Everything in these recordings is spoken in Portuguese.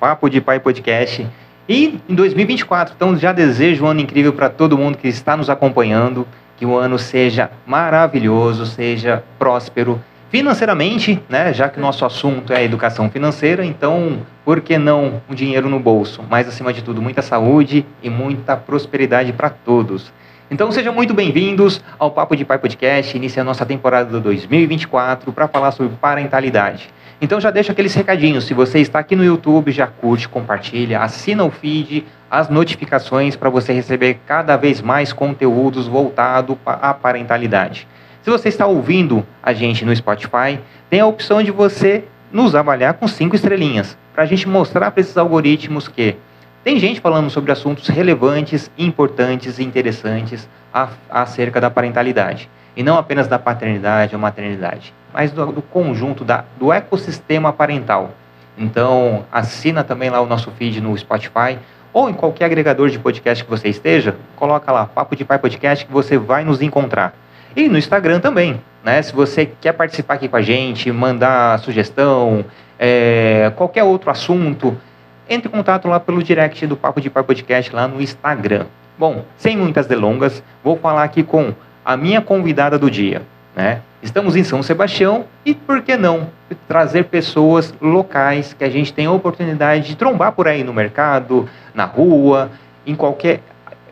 Papo de Pai Podcast. E em 2024, então já desejo um ano incrível para todo mundo que está nos acompanhando, que o ano seja maravilhoso, seja próspero financeiramente, né? Já que nosso assunto é educação financeira, então por que não um dinheiro no bolso? Mas acima de tudo, muita saúde e muita prosperidade para todos. Então sejam muito bem-vindos ao Papo de Pai Podcast, inicia a nossa temporada do 2024 para falar sobre parentalidade. Então já deixa aqueles recadinhos, se você está aqui no YouTube, já curte, compartilha, assina o feed, as notificações para você receber cada vez mais conteúdos voltados à parentalidade. Se você está ouvindo a gente no Spotify, tem a opção de você nos avaliar com cinco estrelinhas, para a gente mostrar para esses algoritmos que tem gente falando sobre assuntos relevantes, importantes e interessantes acerca da parentalidade. E não apenas da paternidade ou maternidade, mas do, do conjunto, da, do ecossistema parental. Então, assina também lá o nosso feed no Spotify ou em qualquer agregador de podcast que você esteja, coloca lá Papo de Pai Podcast que você vai nos encontrar. E no Instagram também, né? Se você quer participar aqui com a gente, mandar sugestão, é, qualquer outro assunto, entre em contato lá pelo direct do Papo de Pai Podcast lá no Instagram. Bom, sem muitas delongas, vou falar aqui com a minha convidada do dia. Né? Estamos em São Sebastião e por que não trazer pessoas locais que a gente tem a oportunidade de trombar por aí no mercado, na rua, em qualquer,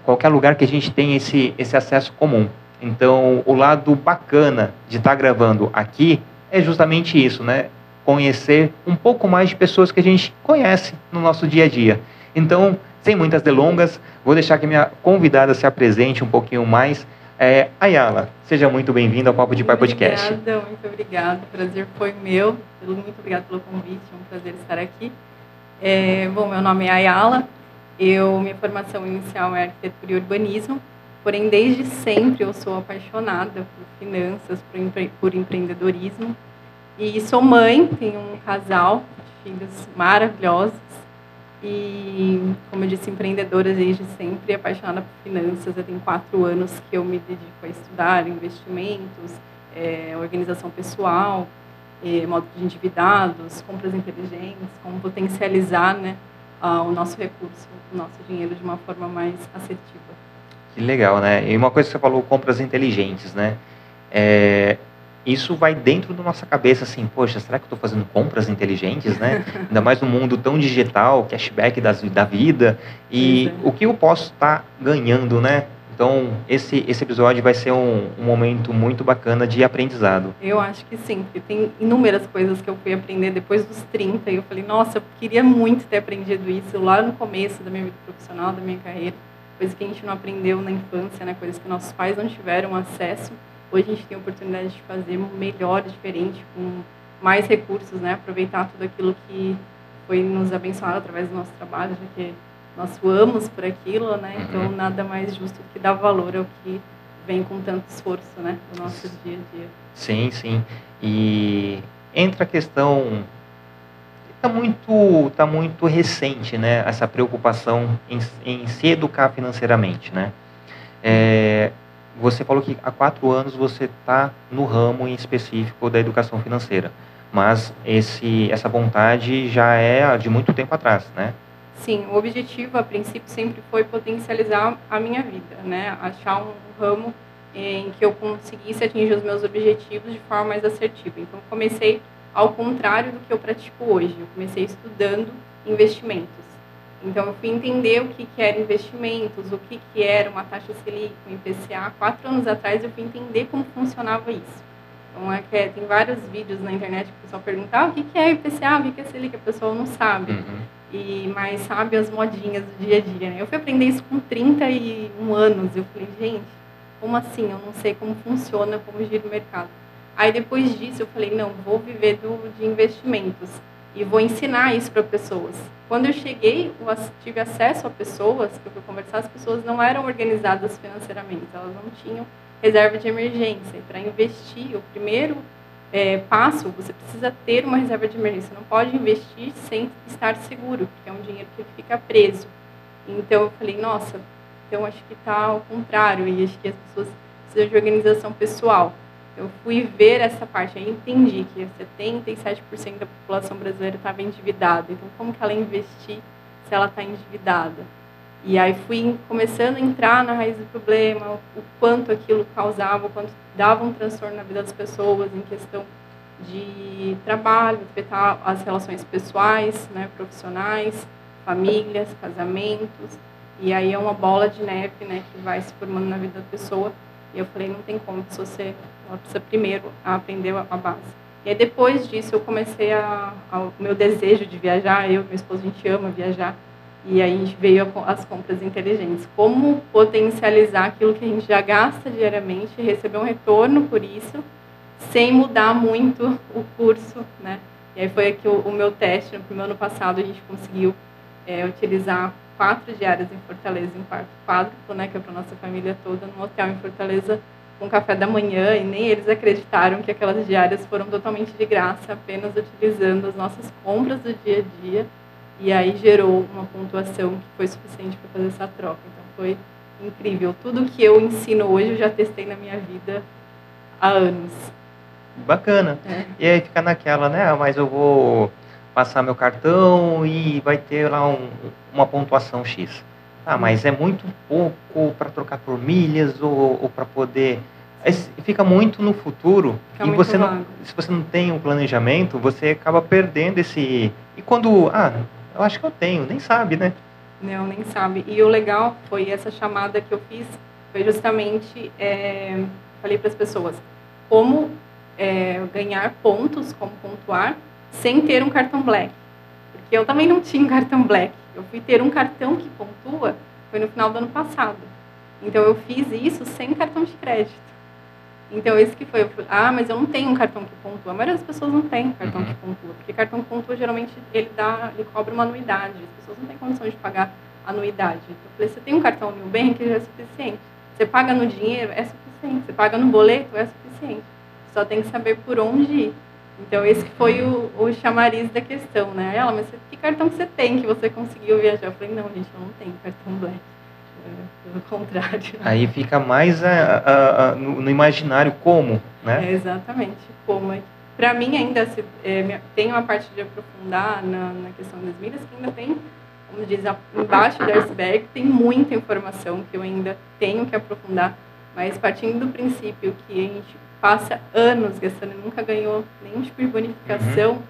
qualquer lugar que a gente tem esse, esse acesso comum. Então, o lado bacana de estar tá gravando aqui é justamente isso, né? conhecer um pouco mais de pessoas que a gente conhece no nosso dia a dia. Então, sem muitas delongas, vou deixar que minha convidada se apresente um pouquinho mais. É, Ayala, seja muito bem-vinda ao Papo de Pai Podcast. Obrigada, muito obrigada. O prazer foi meu. Muito obrigada pelo convite, é um prazer estar aqui. É, bom, meu nome é Ayala. Eu, minha formação inicial é arquitetura e urbanismo. Porém, desde sempre eu sou apaixonada por finanças, por, empre por empreendedorismo. E sou mãe, tenho um casal de filhos maravilhosos. E, como eu disse, empreendedora desde sempre, apaixonada por finanças. Eu tenho quatro anos que eu me dedico a estudar investimentos, é, organização pessoal, é, modo de endividados, compras inteligentes, como potencializar né, o nosso recurso, o nosso dinheiro de uma forma mais assertiva. Que legal, né? E uma coisa que você falou, compras inteligentes, né? É, isso vai dentro da nossa cabeça assim, poxa, será que eu estou fazendo compras inteligentes, né? Ainda mais no mundo tão digital, cashback das, da vida. E o que eu posso estar tá ganhando, né? Então, esse, esse episódio vai ser um, um, momento muito bacana de aprendizado. Eu acho que sim, porque tem inúmeras coisas que eu fui aprender depois dos 30 e eu falei, nossa, eu queria muito ter aprendido isso lá no começo da minha vida profissional, da minha carreira. Coisas que a gente não aprendeu na infância, né? Coisas que nossos pais não tiveram acesso. Hoje a gente tem a oportunidade de fazer melhor, diferente, com mais recursos, né? Aproveitar tudo aquilo que foi nos abençoado através do nosso trabalho, já que nós suamos por aquilo, né? Então uhum. nada mais justo que dar valor ao que vem com tanto esforço, né? Do nosso dia a dia. Sim, sim. E entra a questão está muito tá muito recente, né? Essa preocupação em, em se educar financeiramente, né? É, você falou que há quatro anos você está no ramo em específico da educação financeira, mas esse, essa vontade já é de muito tempo atrás, né? Sim, o objetivo a princípio sempre foi potencializar a minha vida, né? Achar um ramo em que eu conseguisse atingir os meus objetivos de forma mais assertiva. Então comecei ao contrário do que eu pratico hoje. Eu comecei estudando investimentos. Então, eu fui entender o que, que era investimentos, o que, que era uma taxa Selic, um IPCA. Quatro anos atrás, eu fui entender como funcionava isso. Então, é que é, tem vários vídeos na internet que o pessoal pergunta ah, o que, que é IPCA, o que, que é Selic, a pessoa não sabe. Uhum. E, mas sabe as modinhas do dia a dia. Né? Eu fui aprender isso com 31 anos. Eu falei, gente, como assim? Eu não sei como funciona, como gira o mercado. Aí, depois disso, eu falei, não, vou viver do, de investimentos e vou ensinar isso para pessoas. Quando eu cheguei, eu tive acesso a pessoas, que eu fui conversar, as pessoas não eram organizadas financeiramente, elas não tinham reserva de emergência. E para investir, o primeiro é, passo, você precisa ter uma reserva de emergência. Não pode investir sem estar seguro, porque é um dinheiro que fica preso. Então eu falei, nossa, então acho que está ao contrário, e acho que as pessoas precisam de organização pessoal. Eu fui ver essa parte, aí entendi que 77% da população brasileira estava endividada. Então, como que ela investir se ela está endividada? E aí fui começando a entrar na raiz do problema, o quanto aquilo causava, o quanto dava um transtorno na vida das pessoas em questão de trabalho, afetar as relações pessoais, né, profissionais, famílias, casamentos. E aí é uma bola de neve né, que vai se formando na vida da pessoa. E eu falei, não tem como, se você ela precisa primeiro aprender a base. E aí depois disso eu comecei a, a, o meu desejo de viajar, eu e meu esposo a gente ama viajar, e aí a gente veio as compras inteligentes. Como potencializar aquilo que a gente já gasta diariamente, receber um retorno por isso, sem mudar muito o curso, né? E aí foi aqui o, o meu teste, no primeiro ano passado a gente conseguiu é, utilizar quatro diárias em Fortaleza, em quarto quádruplo, né, que é para nossa família toda, num hotel em Fortaleza, com café da manhã, e nem eles acreditaram que aquelas diárias foram totalmente de graça, apenas utilizando as nossas compras do dia a dia, e aí gerou uma pontuação que foi suficiente para fazer essa troca. Então foi incrível. Tudo que eu ensino hoje eu já testei na minha vida há anos. Bacana. É. E aí fica naquela, né? Ah, mas eu vou passar meu cartão e vai ter lá um, uma pontuação X. Ah, mas é muito pouco para trocar por milhas ou, ou para poder. Fica muito no futuro fica e você não, se você não tem um planejamento, você acaba perdendo esse. E quando. Ah, eu acho que eu tenho, nem sabe, né? Não, nem sabe. E o legal foi essa chamada que eu fiz, foi justamente. É, falei para as pessoas como é, ganhar pontos, como pontuar, sem ter um cartão black. Porque eu também não tinha um cartão black. Eu fui ter um cartão que pontua, foi no final do ano passado. Então eu fiz isso sem cartão de crédito. Então esse que foi, eu ah, mas eu não tenho um cartão que pontua. A maioria das pessoas não tem cartão uhum. que pontua, porque cartão que pontua geralmente ele dá, ele cobra uma anuidade. As pessoas não têm condição de pagar anuidade. Então, eu falei, você tem um cartão Nubank já é suficiente. Você paga no dinheiro é suficiente. Você paga no boleto é suficiente. Só tem que saber por onde ir. Então, esse foi o, o chamariz da questão, né? Ela, mas que cartão que você tem que você conseguiu viajar? Eu falei, não, gente, eu não tenho cartão black. É, pelo contrário. Aí fica mais a, a, a, no, no, imaginário como, né? É, exatamente, como. É Para mim, ainda se, é, tem uma parte de aprofundar na, na questão das milhas que ainda tem, como diz, embaixo do iceberg tem muita informação que eu ainda tenho que aprofundar, mas partindo do princípio que a gente passa anos gastando e nunca ganhou nenhum tipo de bonificação,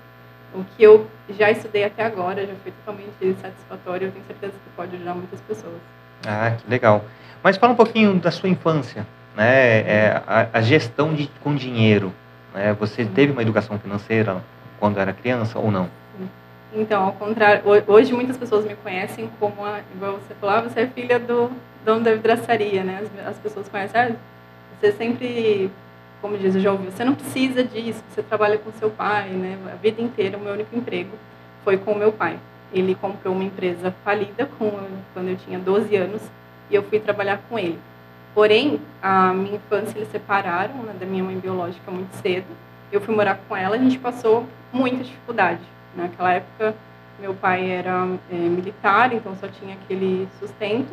uhum. o que eu já estudei até agora já foi totalmente satisfatório. Eu tenho certeza que pode ajudar muitas pessoas. Ah, que legal. Mas fala um pouquinho da sua infância, né? É, a, a, gestão de, com dinheiro. Né? Você uhum. teve uma educação financeira quando era criança ou não? Então, ao contrário, hoje muitas pessoas me conhecem como, a, igual você falou, ah, você é filha do dono da vidraçaria, né? As, as pessoas conhecem, ah, você sempre como diz já ouviu, você não precisa disso, você trabalha com seu pai, né? A vida inteira, o meu único emprego foi com o meu pai. Ele comprou uma empresa falida com, quando eu tinha 12 anos e eu fui trabalhar com ele. Porém, a minha infância eles separaram né, da minha mãe biológica muito cedo. Eu fui morar com ela, a gente passou muita dificuldade. Naquela época, meu pai era é, militar, então só tinha aquele sustento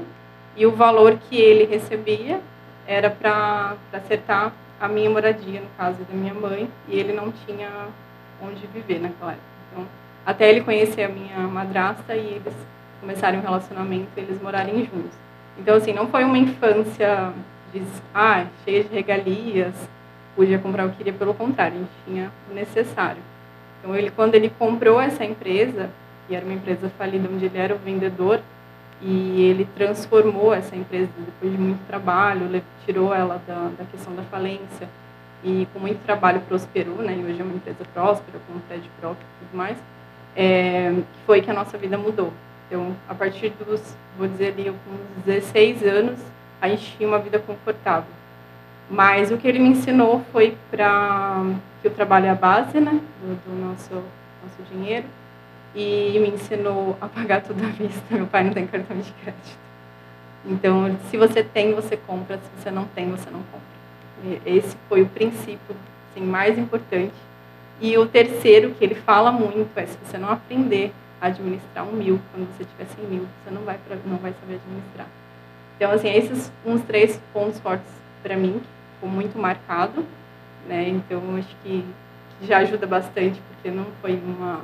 e o valor que ele recebia era para acertar a minha moradia, no caso da minha mãe, e ele não tinha onde viver naquela época. Então, até ele conhecer a minha madrasta e eles começarem um relacionamento, eles morarem juntos. Então, assim, não foi uma infância de, ah, cheia de regalias, podia comprar o que queria, pelo contrário, a gente tinha o necessário. Então, ele, quando ele comprou essa empresa, que era uma empresa falida, onde ele era o vendedor, e ele transformou essa empresa depois de muito trabalho, tirou ela da, da questão da falência e com muito trabalho prosperou, né? E hoje é uma empresa próspera, com um prédio próprio e tudo mais. É, foi que a nossa vida mudou. Então, a partir dos, vou dizer ali, com 16 anos, a gente tinha uma vida confortável. Mas o que ele me ensinou foi para que o trabalho é a base, né, do, do nosso nosso dinheiro e me ensinou a pagar tudo à vista. Meu pai não tem cartão de crédito. Então, se você tem, você compra. Se você não tem, você não compra. Esse foi o princípio assim, mais importante. E o terceiro, que ele fala muito, é se você não aprender a administrar um mil, quando você tiver 100 mil, você não vai, pra, não vai saber administrar. Então, assim, esses uns três pontos fortes para mim, que ficou muito marcado. né? Então acho que já ajuda bastante porque não foi uma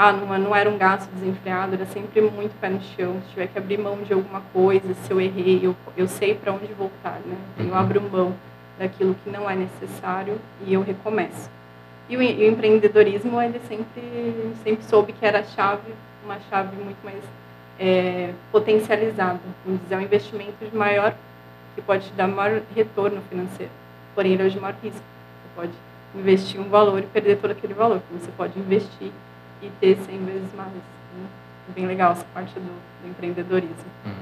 ah, não, não era um gasto desenfreado, era sempre muito pé no chão. Se tiver que abrir mão de alguma coisa, se eu errei, eu, eu sei para onde voltar, né? Eu uhum. abro mão daquilo que não é necessário e eu recomeço. E o, o empreendedorismo, ele sempre, sempre soube que era chave, uma chave muito mais é, potencializada. Vamos dizer, é um investimento de maior, que pode te dar maior retorno financeiro, porém ele é de maior risco. Você pode investir um valor e perder todo aquele valor, você pode investir e ter 100 vezes mais. Né? É bem legal essa parte do, do empreendedorismo. Uhum.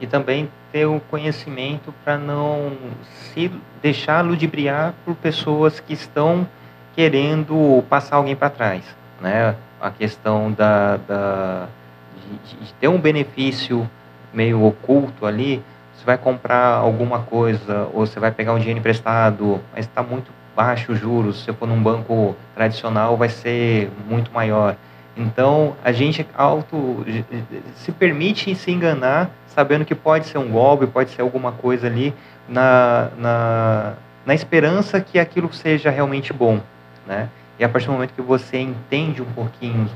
E também ter o conhecimento para não se deixar ludibriar por pessoas que estão querendo passar alguém para trás. Né? A questão da, da de, de ter um benefício meio oculto ali, você vai comprar alguma coisa ou você vai pegar um dinheiro emprestado, mas está muito baixo os juros, se for num banco tradicional vai ser muito maior. Então, a gente auto se permite se enganar, sabendo que pode ser um golpe, pode ser alguma coisa ali, na, na, na esperança que aquilo seja realmente bom, né? E a partir do momento que você entende um pouquinho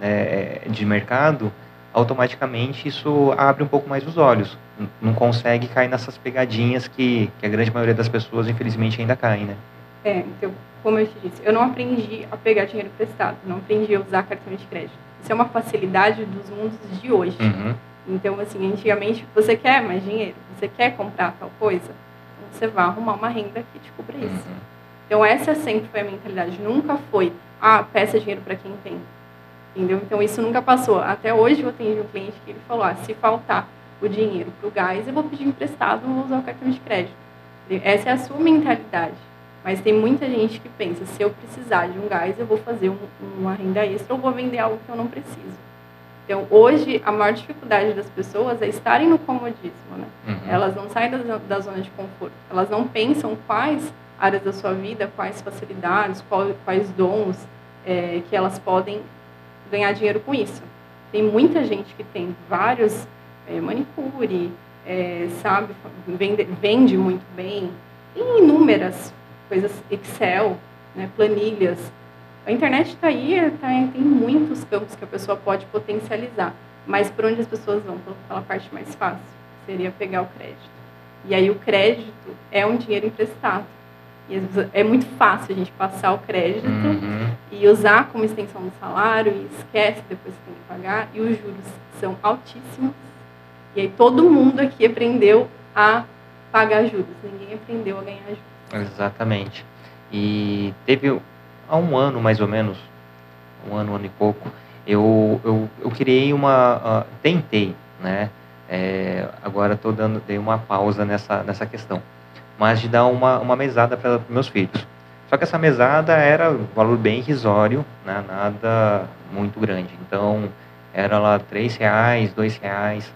né, de mercado, automaticamente isso abre um pouco mais os olhos. Não consegue cair nessas pegadinhas que, que a grande maioria das pessoas, infelizmente, ainda cai, né? É, então, como eu te disse, eu não aprendi a pegar dinheiro emprestado, não aprendi a usar cartão de crédito. Isso é uma facilidade dos mundos de hoje. Uhum. Então, assim, antigamente, você quer mais dinheiro, você quer comprar tal coisa, então você vai arrumar uma renda que te cubra isso. Uhum. Então, essa sempre foi a mentalidade. Nunca foi, ah, peça dinheiro para quem tem. Entendeu? Então, isso nunca passou. Até hoje eu tenho um cliente que ele falou, ah, se faltar o dinheiro para o gás, eu vou pedir emprestado, vou usar o cartão de crédito. Essa é a sua mentalidade. Mas tem muita gente que pensa, se eu precisar de um gás, eu vou fazer um, uma renda extra ou vou vender algo que eu não preciso. Então, hoje, a maior dificuldade das pessoas é estarem no comodismo. Né? Uhum. Elas não saem da, da, zona de conforto. Elas não pensam quais áreas da sua vida, quais facilidades, qual, quais dons é, que elas podem ganhar dinheiro com isso. Tem muita gente que tem vários é, manicure, é, sabe, vende, vende muito bem, e inúmeras coisas Excel, né, planilhas. A internet está aí, tá, tem muitos campos que a pessoa pode potencializar, mas por onde as pessoas vão? Pela parte mais fácil, seria pegar o crédito. E aí o crédito é um dinheiro emprestado. E é muito fácil a gente passar o crédito uhum. e usar como extensão do salário e esquece depois que tem que pagar. E os juros são altíssimos. E aí todo mundo aqui aprendeu a pagar juros. Ninguém aprendeu a ganhar juros. Exatamente. E teve há um ano mais ou menos, um ano, um ano e pouco, eu, eu, eu criei uma. Uh, tentei, né? É, agora estou dando dei uma pausa nessa, nessa questão, mas de dar uma, uma mesada para meus filhos. Só que essa mesada era um valor bem irrisório, né? nada muito grande. Então era lá três reais, dois reais.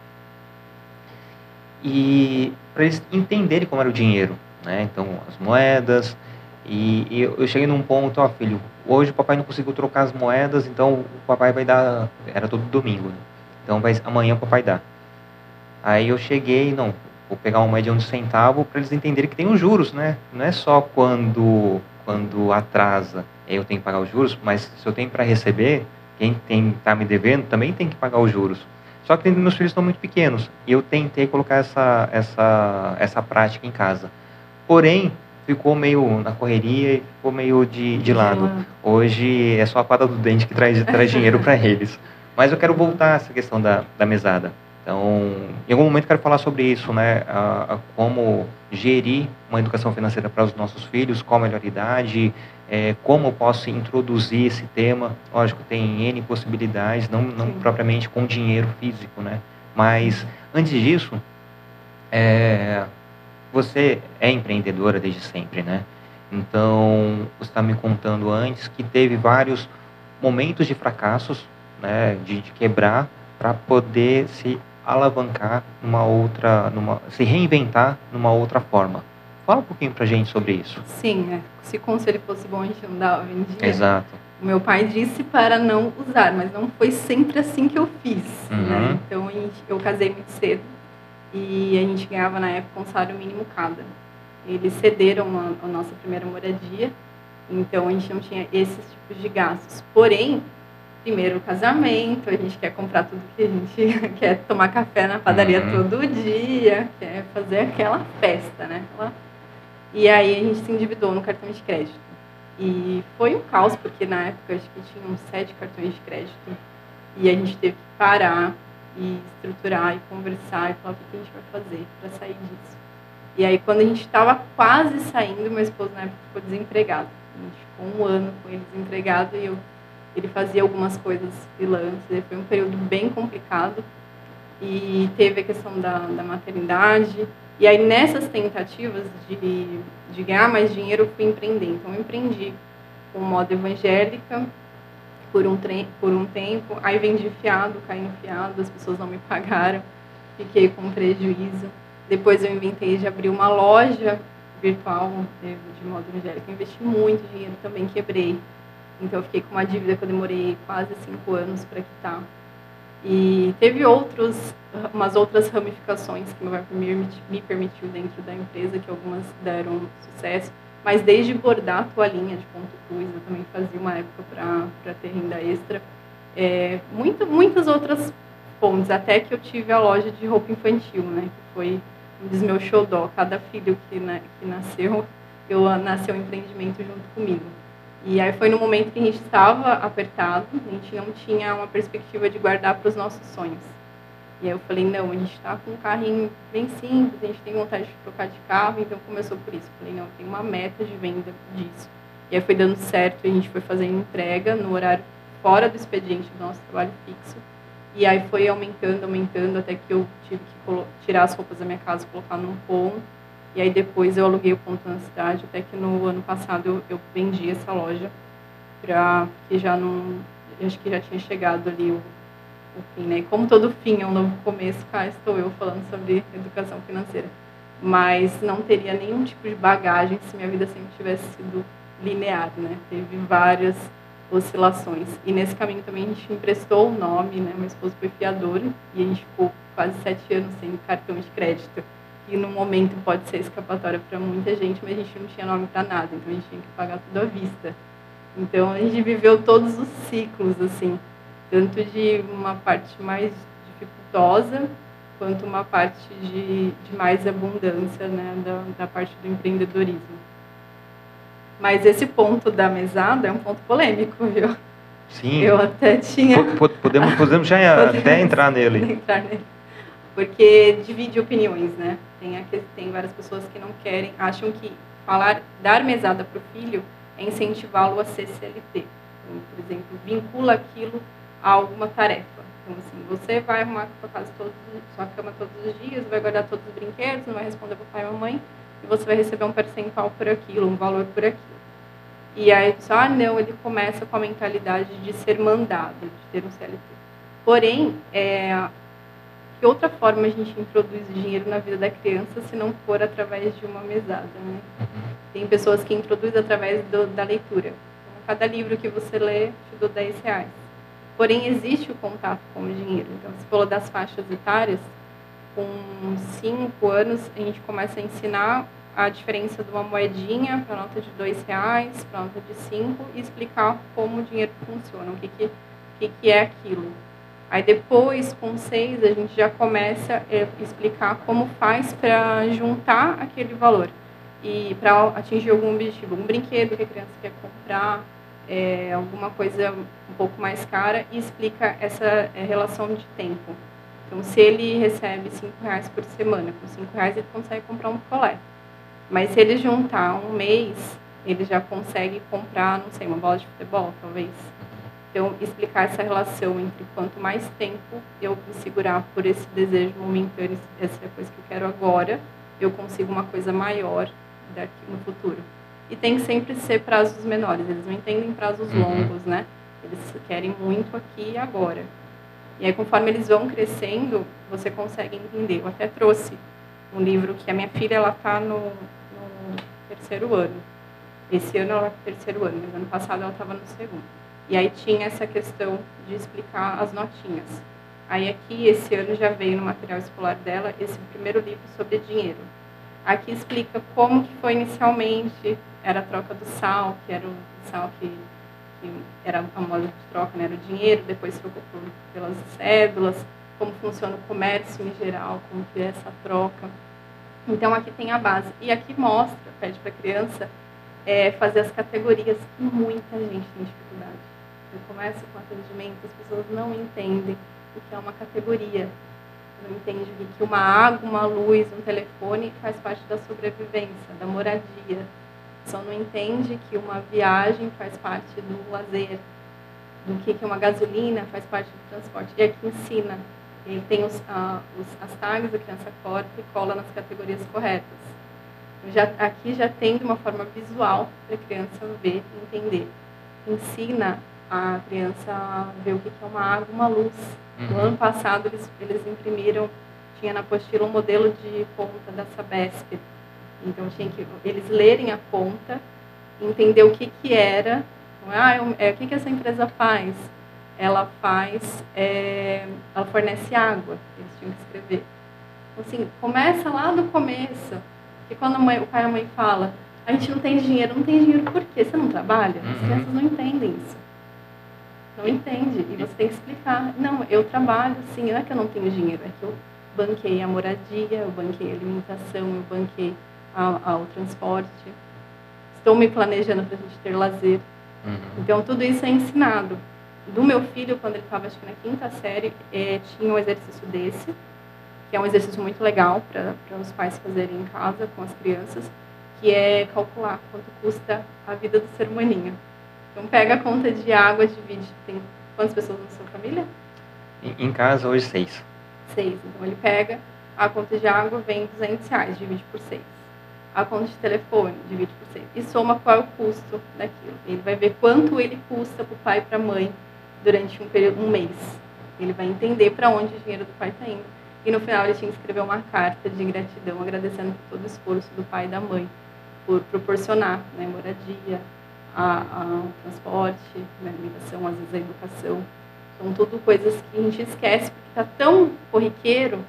E para eles entenderem como era o dinheiro, né? Então, as moedas. E, e, eu cheguei num ponto, ó, filho, hoje o papai não conseguiu trocar as moedas, então o papai vai dar. Era todo domingo, né? Então vai, amanhã o papai dá. Aí eu cheguei, não, vou pegar uma moeda de um centavo para eles entenderem que tem os juros, né? Não é só quando, quando atrasa eu tenho que pagar os juros, mas se eu tenho para receber, quem tem tá me devendo também tem que pagar os juros. Só que meus filhos estão muito pequenos e eu tentei colocar essa, essa, essa prática em casa. Porém, ficou meio na correria e ficou meio de, de lado. Hoje é só a quadra do dente que traz, traz dinheiro para eles. Mas eu quero voltar a essa questão da, da mesada. Então, em algum momento quero falar sobre isso, né? A, a como gerir uma educação financeira para os nossos filhos, qual a melhor idade, é, como eu posso introduzir esse tema. Lógico, tem N possibilidades, não, não propriamente com dinheiro físico, né? Mas, antes disso, é, você é empreendedora desde sempre, né? Então, você está me contando antes que teve vários momentos de fracassos, né, de, de quebrar, para poder se alavancar numa outra, numa, se reinventar numa outra forma. Fala um pouquinho para gente sobre isso. Sim, é. se o conselho fosse bom, a gente não dava vendia. Exato. O meu pai disse para não usar, mas não foi sempre assim que eu fiz. Né? Uhum. Né? Então, eu casei muito cedo e a gente ganhava na época um salário mínimo cada. eles cederam a, a nossa primeira moradia, então a gente não tinha esses tipos de gastos. Porém, primeiro o casamento, a gente quer comprar tudo que a gente quer tomar café na padaria uhum. todo dia, quer fazer aquela festa, né? E aí a gente se endividou no cartão de crédito. E foi um caos, porque na época acho que tinha uns sete cartões de crédito. E a gente teve que parar e estruturar e conversar e falar o que a gente vai fazer para sair disso. E aí quando a gente estava quase saindo, meu esposo na época ficou desempregado. A gente ficou um ano com ele desempregado e eu, ele fazia algumas coisas freelance. Foi um período bem complicado. E teve a questão da, da maternidade. E aí nessas tentativas de, de ganhar mais dinheiro, eu fui empreender. Então eu empreendi com moda evangélica por um, por um tempo. Aí vendi fiado, caí no fiado, as pessoas não me pagaram, fiquei com prejuízo. Depois eu inventei de abrir uma loja virtual de, moda evangélica. investi muito dinheiro, também quebrei. Então eu fiquei com uma dívida que eu demorei quase cinco anos para quitar. E teve outros, umas outras ramificações que meu pai me permitiu dentro da empresa, que algumas deram sucesso. Mas desde bordar toalhinha de ponto cruz, eu também fazia uma época para ter renda extra. É, muita, muitas outras pontes, até que eu tive a loja de roupa infantil, né? Que foi um dos meus xodó. Cada filho que, né, que nasceu, eu nasceu um empreendimento junto comigo. E aí foi no momento que a gente estava apertado, a gente não tinha uma perspectiva de guardar para os nossos sonhos. E aí eu falei, não, a gente está com um carrinho bem simples, a gente tem vontade de trocar de carro, então começou por isso. Falei, não, tem uma meta de venda disso. E aí foi dando certo, a gente foi fazendo entrega no horário fora do expediente do nosso trabalho fixo. E aí foi aumentando, aumentando, até que eu tive que tirar as roupas da minha casa e colocar num ponto. E aí depois eu aluguei o ponto na cidade, até que no ano passado eu, eu vendi essa loja, para que já não. Acho que já tinha chegado ali o o fim, né? Como todo fim é um novo começo, cá estou eu falando sobre educação financeira. Mas não teria nenhum tipo de bagagem se minha vida sempre tivesse sido linear, né? Teve várias oscilações. E nesse caminho também a gente emprestou o nome, né? Meu esposo foi fiador e a gente ficou quase sete anos sem cartão de crédito. E no momento pode ser escapatória para muita gente, mas a gente não tinha nome para nada, então a gente tinha que pagar tudo à vista. Então a gente viveu todos os ciclos, assim tanto de uma parte mais dificultosa quanto uma parte de, de mais abundância né, da, da parte do empreendedorismo. Mas esse ponto da mesada é um ponto polêmico, viu? Sim. Eu até tinha. Podemos, podemos já podemos até entrar nele. entrar nele. Porque divide opiniões, né? Tem, aqui, tem várias pessoas que não querem, acham que falar, dar mesada para o filho é incentivá-lo a ser CLT. Então, por exemplo, vincula aquilo a alguma tarefa. Então, assim, você vai arrumar sua, casa todos, sua cama todos os dias, vai guardar todos os brinquedos, não vai responder para o pai e mamãe, e você vai receber um percentual por aquilo, um valor por aquilo. E aí, só, ah, não, ele começa com a mentalidade de ser mandado, de ter um CLT. Porém, é, que outra forma a gente introduz dinheiro na vida da criança se não for através de uma mesada, né? Uhum. Tem pessoas que introduzem através do, da leitura. Então, cada livro que você lê, te dou 10 reais Porém, existe o contato com o dinheiro. Então, você falou das faixas etárias, com 5 anos, a gente começa a ensinar a diferença de uma moedinha para nota de dois reais, para nota de cinco, e explicar como o dinheiro funciona, o que, que, que, que é aquilo. Aí depois, com seis, a gente já começa a explicar como faz para juntar aquele valor e para atingir algum objetivo, um brinquedo que a criança quer comprar, é, alguma coisa um pouco mais cara e explica essa é, relação de tempo. Então, se ele recebe cinco reais por semana, com cinco reais ele consegue comprar um picolé. Mas se ele juntar um mês, ele já consegue comprar, não sei, uma bola de futebol, talvez. Então, explicar essa relação entre quanto mais tempo eu me segurar por esse desejo momentâneo, essa coisa que eu quero agora, eu consigo uma coisa maior daqui no futuro. E tem que sempre ser prazos menores, eles não entendem prazos uhum. longos, né? Eles querem muito aqui e agora. E aí, conforme eles vão crescendo, você consegue entender. Eu até trouxe um livro que a minha filha ela está no, no, terceiro ano. Esse ano ela está no terceiro ano, mas ano passado ela estava no segundo. E aí tinha essa questão de explicar as notinhas. Aí aqui, esse ano já veio no material escolar dela esse primeiro livro sobre dinheiro. Aqui explica como que foi inicialmente, era a troca do sal, que era o sal que, que era a moeda de troca, né? era o dinheiro, depois por, pelas cédulas, como funciona o comércio em geral, como que é essa troca. Então aqui tem a base. E aqui mostra, pede para a criança é, fazer as categorias que muita gente tem dificuldade. Eu começo com atendimento, as pessoas não entendem o que é uma categoria. Não entendem que uma água, uma luz, um telefone faz parte da sobrevivência, da moradia. Só não entende que uma viagem faz parte do lazer, do que, que uma gasolina faz parte do transporte. E aqui ensina. Ele tem os, ah, os, as tags, a criança corta e cola nas categorias corretas. Já, aqui já tem de uma forma visual para a criança ver e entender. Ensina a criança ver o que é uma água, uma luz. Uhum. No ano passado eles, eles imprimiram, tinha na apostila um modelo de conta da Sabesp. Então tinha que eles lerem a conta, entender o que, que era, ah, é, o que, que essa empresa faz? Ela faz, é, ela fornece água, eles tinham que escrever. Então, assim, começa lá do começo porque quando mãe, o pai e a mãe fala, a gente não tem dinheiro, não tem dinheiro por quê? Você não trabalha? As uhum. crianças não entendem isso. Não entende. E você tem que explicar. Não, eu trabalho, sim, não é que eu não tenho dinheiro, é que eu banquei a moradia, eu banquei a alimentação, eu banquei o transporte. Estou me planejando para a gente ter lazer. Uhum. Então, tudo isso é ensinado. Do meu filho, quando ele estava, acho que na quinta série, é, tinha um exercício desse que é um exercício muito legal para os pais fazerem em casa com as crianças, que é calcular quanto custa a vida do ser humaninho. Então pega a conta de água, divide, tem quantas pessoas na sua família? Em, casa hoje seis. Seis. Então ele pega a conta de água, vem 200 reais, divide por seis. A conta de telefone, divide por seis. E soma qual é o custo daquilo. Ele vai ver quanto ele custa para o pai e para a mãe durante um período, um mês. Ele vai entender para onde o dinheiro do pai está indo e no final ele tinha que escrever uma carta de gratidão, agradecendo por todo o esforço do pai e da mãe, por proporcionar né, moradia, o transporte, né, a alimentação, às vezes a educação. São tudo coisas que a gente esquece porque está tão corriqueiro,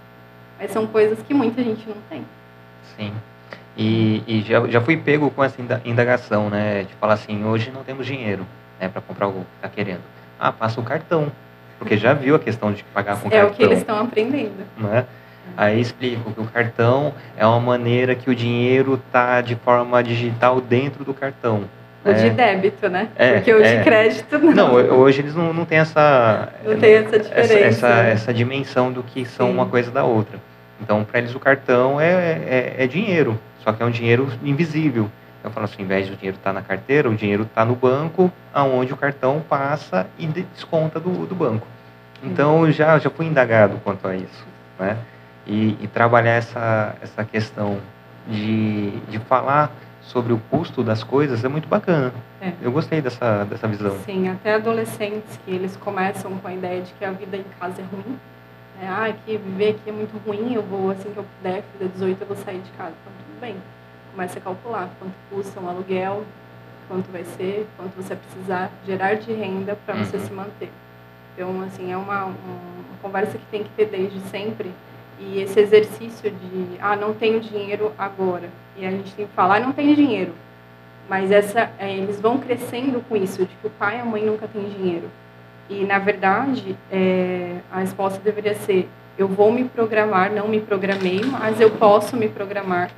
mas são coisas que muita gente não tem. Sim. E, e já, já fui pego com essa indagação, né? De falar assim, hoje não temos dinheiro né, para comprar o que está querendo. Ah, passa o cartão porque já viu a questão de pagar com é cartão. É o que eles estão aprendendo. Né? Aí explico que o cartão é uma maneira que o dinheiro está de forma digital dentro do cartão. O de né? débito, né? É, Porque o é. de crédito não. Não, hoje eles não, não têm essa... Não tem essa diferença. Essa, essa, essa dimensão do que são Sim. uma coisa da outra. Então, para eles o cartão é, é, é dinheiro, só que é um dinheiro invisível. Eu falo assim, ao invés do dinheiro estar tá na carteira, o dinheiro está no banco, aonde o cartão passa e desconta do, do banco. Então, uhum. já, já fui indagado quanto a isso, né? E, e trabalhar essa, essa questão de, de falar sobre o custo das coisas é muito bacana. É. Eu gostei dessa, dessa visão. Sim, até adolescentes que eles começam com a ideia de que a vida em casa é ruim. É, ah, que viver aqui é muito ruim, eu vou, assim que eu puder, fazer 18, eu vou sair de casa. Então, tudo bem começa a calcular quanto custa um aluguel, quanto vai ser, quanto você precisar gerar de renda para uhum. você se manter. Então, assim, é uma, uma, conversa que tem que ter desde sempre. E esse exercício de, ah, não tenho dinheiro agora. E a gente tem que falar, não tem dinheiro. Mas essa, é, eles vão crescendo com isso, de que o pai e a mãe nunca têm dinheiro. E, na verdade, é, a resposta deveria ser, eu vou me programar, não me programei, mas eu posso me programar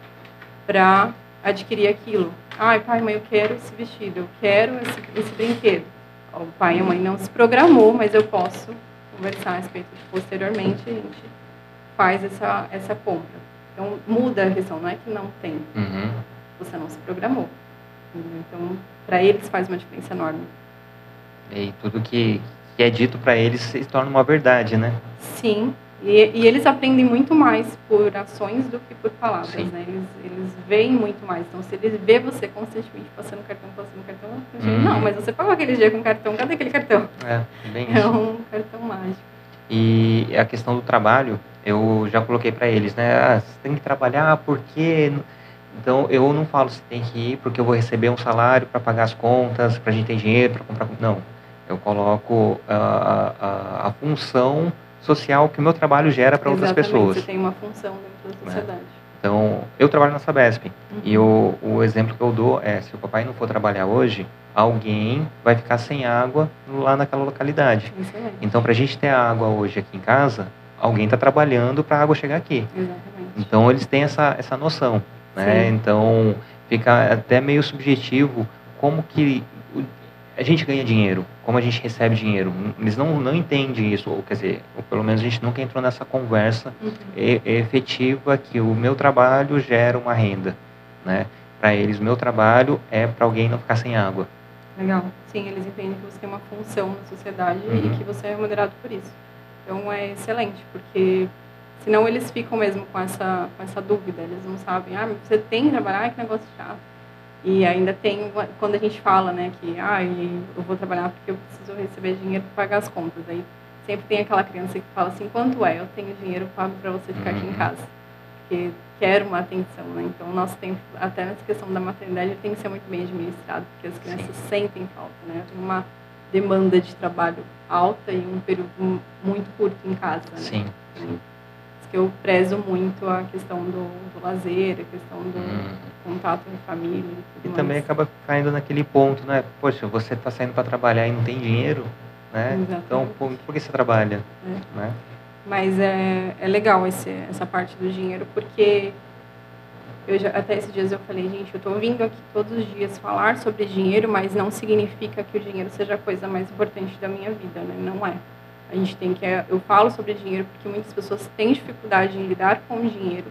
para adquirir aquilo. Ai, pai, mãe, eu quero esse vestido, eu quero esse, esse brinquedo. O pai e a mãe não se programou, mas eu posso conversar a respeito de posteriormente, gente faz essa, essa compra. Então, muda a questão, não é que não tem. Uhum. Você não se programou. Então, para eles faz uma diferença enorme. E tudo que, que é dito para eles se torna uma verdade, né? Sim, e, e, eles aprendem muito mais por ações do que por palavras, Sim. né? Eles, eles veem muito mais. Então, se eles vê você constantemente passando cartão, passando cartão, hum. não, mas você pagou aquele dia com cartão, cadê aquele cartão? É, bem É um cartão mágico. E a questão do trabalho, eu já coloquei para eles, né? Ah, você tem que trabalhar porque... Então, eu não falo se tem que ir porque eu vou receber um salário para pagar as contas, para a gente ter dinheiro para comprar... Não, eu coloco a, a, a função social que o meu trabalho gera para outras pessoas. Você tem uma função dentro da né? sociedade. Então, eu trabalho na Sabesp. Uhum. E o, o exemplo que eu dou é, se o papai não for trabalhar hoje, alguém vai ficar sem água lá naquela localidade. Excelente. Então, para a gente ter água hoje aqui em casa, alguém está trabalhando para a água chegar aqui. Exatamente. Então, eles têm essa, essa noção. Né? Sim. Então, fica até meio subjetivo como que a gente ganha dinheiro, como a gente recebe dinheiro. Eles não, não entendem isso, ou quer dizer, ou pelo menos a gente nunca entrou nessa conversa Uhum. e- efetiva que o meu trabalho gera uma renda, né? Para eles, o meu trabalho é para alguém não ficar sem água. Legal. Sim, eles entendem que você tem uma função na sociedade Uhum. e que você é remunerado por isso. Então é excelente, porque senão eles ficam mesmo com essa, com essa dúvida. Eles não sabem, ah, mas você tem que trabalhar, que negócio chato. E ainda tem, quando a gente fala, né, que ah, eu vou trabalhar porque eu preciso receber dinheiro para pagar as contas. Aí sempre tem aquela criança que fala assim, quanto é? Eu tenho dinheiro pago para você ficar aqui em Uhum. casa. Porque quer uma atenção, né? Então o nosso tempo, até nessa questão da maternidade, tem que ser muito bem administrado, porque as crianças sentem falta, né? Tem uma demanda de trabalho alta e um período mu- muito curto em casa, né? Sim. Então, isso que eu prezo muito a questão do, do lazer, a questão do Hum. contato em família e E também acaba caindo naquele ponto, né? Poxa, você está saindo para trabalhar e não tem dinheiro, né? Exatamente. Então, por, por que você trabalha? É. Né? Mas é, é legal esse, essa parte do dinheiro, porque eu já, até esses dias eu falei, gente, eu estou vindo aqui todos os dias falar sobre dinheiro, mas não significa que o dinheiro seja a coisa mais importante da minha vida, né? Não é. A gente tem que. Eu falo sobre dinheiro porque muitas pessoas têm dificuldade em lidar com o dinheiro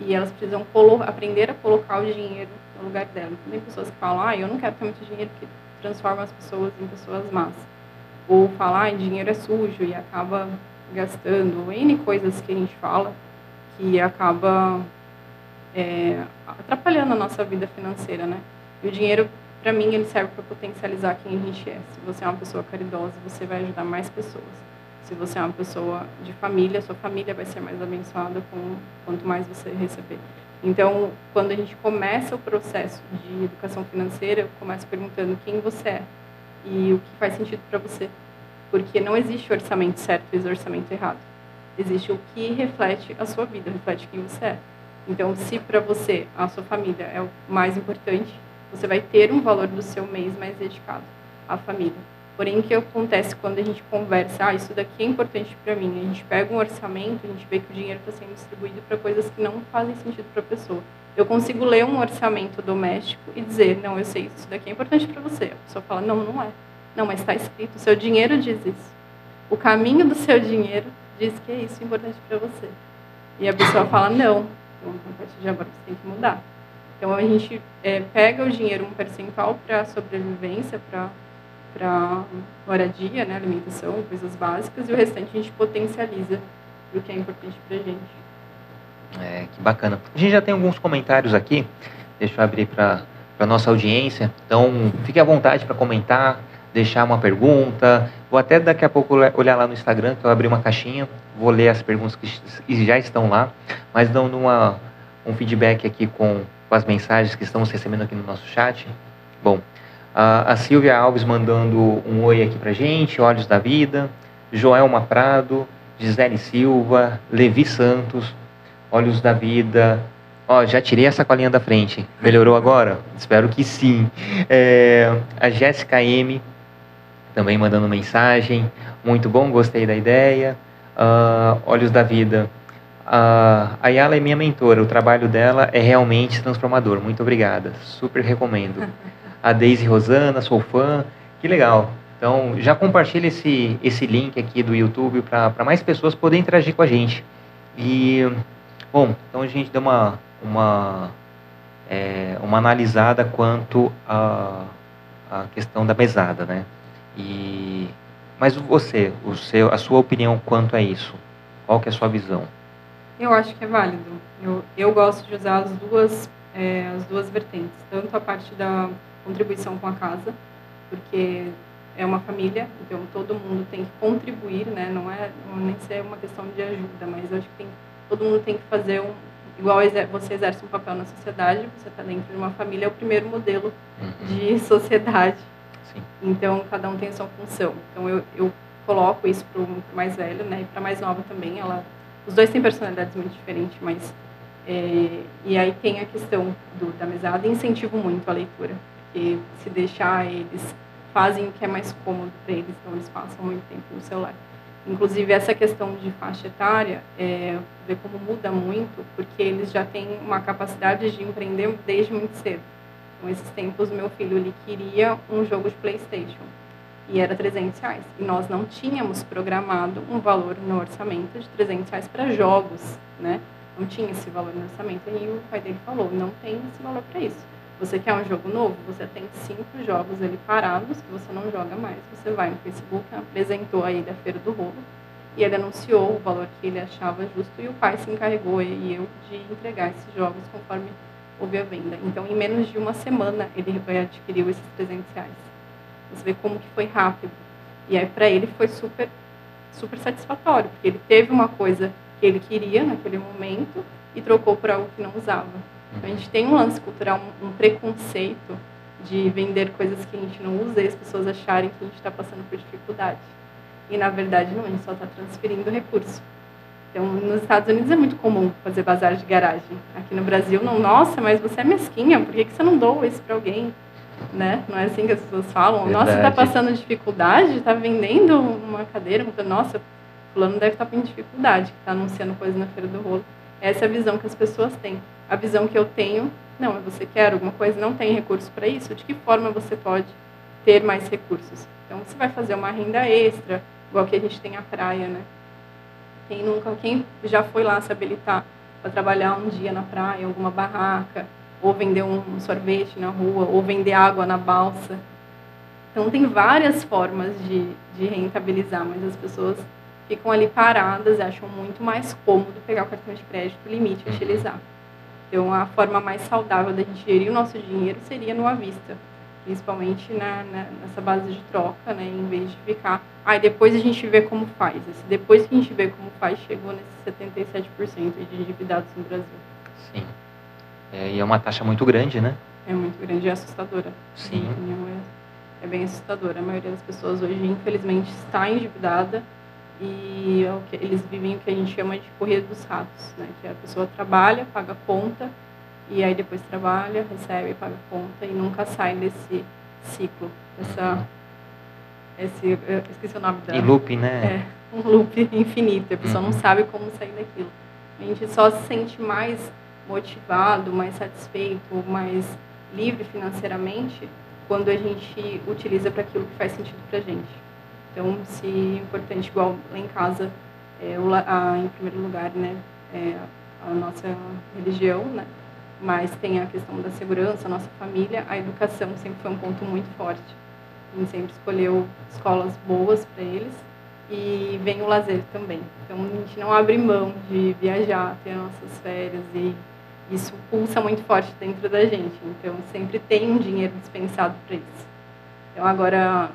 e elas precisam aprender a colocar o dinheiro no lugar dela. Tem pessoas que falam, ah, eu não quero ter muito dinheiro porque transforma as pessoas em pessoas más. Ou falar, ah, dinheiro é sujo e acaba gastando, N coisas que a gente fala que acaba é, atrapalhando a nossa vida financeira, né? E o dinheiro, para mim, ele serve para potencializar quem a gente é. Se você é uma pessoa caridosa, você vai ajudar mais pessoas. Se você é uma pessoa de família, sua família vai ser mais abençoada com quanto mais você receber. Então, quando a gente começa o processo de educação financeira, eu começo perguntando quem você é e o que faz sentido para você. Porque não existe orçamento certo e orçamento errado. Existe o que reflete a sua vida, reflete quem você é. Então, se para você a sua família é o mais importante, você vai ter um valor do seu mês mais dedicado à família. Porém, o que acontece quando a gente conversa, ah, isso daqui é importante para mim, a gente pega um orçamento, a gente vê que o dinheiro está sendo distribuído para coisas que não fazem sentido para a pessoa. Eu consigo ler um orçamento doméstico e dizer, não, eu sei, isso daqui é importante para você. A pessoa fala, não, não é. Não, mas está escrito, o seu dinheiro diz isso. O caminho do seu dinheiro diz que é isso importante para você. E a pessoa fala, não, então a partir de agora você tem que mudar. Então a gente é, pega o dinheiro, um percentual para sobrevivência, para para moradia, né, alimentação, coisas básicas, e o restante a gente potencializa o que é importante para a gente. É, que bacana. A gente já tem alguns comentários aqui. Deixa eu abrir para a nossa audiência. Então, fique à vontade para comentar, deixar uma pergunta. Vou até daqui a pouco olha- olhar lá no Instagram, que eu abri uma caixinha. Vou ler as perguntas que já estão lá, mas dando uma, um feedback aqui com, com as mensagens que estamos recebendo aqui no nosso chat. Bom, a, Silvia Alves mandando um oi aqui para gente, Olhos da Vida. Joelma Prado, Gisele Silva, Levi Santos, Olhos da Vida. Ó, já tirei a sacolinha da frente. Melhorou agora? Espero que sim. É, a Jéssica M também mandando mensagem. Muito bom, gostei da ideia. Ah, Olhos da Vida. A Ayala é minha mentora. O trabalho dela é realmente transformador. Muito obrigada. Super recomendo. A Deise Rosana, sou fã. Que legal. Então, já compartilha esse, esse link aqui do YouTube para mais pessoas poderem interagir com a gente. E, bom, então a gente deu uma, uma, é, uma analisada quanto à a, questão da mesada, né? E, mas você, o seu, a sua opinião quanto a isso? Qual que é a sua visão? Eu acho que é válido. Eu, eu gosto de usar as duas, é, as duas vertentes. Tanto a parte da contribuição com a casa, porque é uma família, então todo mundo tem que contribuir, né? Não é não é nem ser uma questão de ajuda, mas eu acho que tem, todo mundo tem que fazer um igual você exerce um papel na sociedade, você está dentro de uma família, é o primeiro modelo Uhum. de sociedade. Sim. Então cada um tem sua função. Então eu, eu coloco isso para o mais velho, né? E para mais nova também. Ela, os dois têm personalidades muito diferentes, mas É, e aí tem a questão do, da mesada, incentivo muito a leitura, porque se deixar eles fazem o que é mais cômodo para eles, então eles passam muito tempo no celular. Inclusive, essa questão de faixa etária, é, ver como muda muito, porque eles já têm uma capacidade de empreender desde muito cedo. Então, esses tempos, meu filho, ele queria um jogo de Playstation, e era 300 reais. E nós não tínhamos programado um valor no orçamento de 300 reais para jogos, né? Não tinha esse valor no orçamento. E o pai dele falou, não tem esse valor para isso. Você quer um jogo novo? Você tem cinco jogos ali parados que você não joga mais. Você vai no Facebook, apresentou a ele a Feira do Rolo e ele anunciou o valor que ele achava justo e o pai se encarregou e eu de entregar esses jogos conforme houve a venda. Então, em menos de uma semana, ele adquiriu esses 300 reais. Você vê como que foi rápido. E aí, para ele, foi super, super satisfatório, porque ele teve uma coisa que ele queria naquele momento e trocou por algo que não usava. Então, a gente tem um lance cultural, um, preconceito de vender coisas que a gente não usa e as pessoas acharem que a gente está passando por dificuldade. E, na verdade, não, a gente só está transferindo recurso. Então, nos Estados Unidos é muito comum fazer bazar de garagem. Aqui no Brasil, não. Nossa, mas você é mesquinha, por que, que você não doa isso para alguém? Né? Não é assim que as pessoas falam. Verdade. Nossa, você está passando dificuldade, está vendendo uma cadeira. Nossa, fulano deve estar tá com dificuldade, que está anunciando coisa na Feira do Rolo. Essa é a visão que as pessoas têm a visão que eu tenho, não, você quer alguma coisa, não tem recurso para isso, de que forma você pode ter mais recursos? Então, você vai fazer uma renda extra, igual que a gente tem a praia, né? Quem nunca, quem já foi lá se habilitar para trabalhar um dia na praia, em alguma barraca, ou vender um sorvete na rua, ou vender água na balsa. Então, tem várias formas de, de rentabilizar, mas as pessoas ficam ali paradas, acham muito mais cômodo pegar o cartão de crédito, limite e utilizar. Então, a forma mais saudável da gente gerir o nosso dinheiro seria no à vista, principalmente na, na, nessa base de troca, né, em vez de ficar, ah, depois a gente vê como faz. Esse depois que a gente vê como faz, chegou nesses 77% de endividados no Brasil. Sim. É, e é uma taxa muito grande, né? É muito grande, é assustadora. Sim. É, é bem assustadora. A maioria das pessoas hoje, infelizmente, está endividada e é eles vivem o que a gente chama de corrida dos ratos, né? que a pessoa trabalha, paga conta, e aí depois trabalha, recebe, paga conta, e nunca sai desse ciclo, essa, esse, esqueci o nome da... E loop, né? É, um loop infinito, a pessoa uhum. não sabe como sair daquilo. A gente só se sente mais motivado, mais satisfeito, mais livre financeiramente quando a gente utiliza para aquilo que faz sentido para a gente. Então, se é importante, igual lá em casa, é, o, a, em primeiro lugar, né, é, a nossa religião, né, mas tem a questão da segurança, nossa família, a educação sempre foi um ponto muito forte. A gente sempre escolheu escolas boas para eles e vem o lazer também. Então, a gente não abre mão de viajar, ter nossas férias e isso pulsa muito forte dentro da gente. Então, sempre tem um dinheiro dispensado para isso. Então, agora,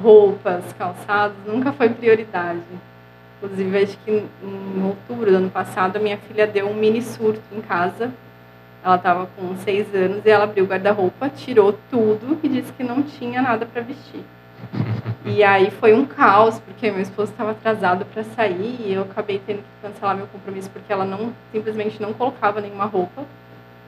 roupas, calçados, nunca foi prioridade. Inclusive, acho que em outubro do ano passado, a minha filha deu um mini surto em casa. Ela estava com seis anos e ela abriu o guarda-roupa, tirou tudo e disse que não tinha nada para vestir. E aí foi um caos, porque meu esposo estava atrasado para sair e eu acabei tendo que cancelar meu compromisso porque ela não simplesmente não colocava nenhuma roupa.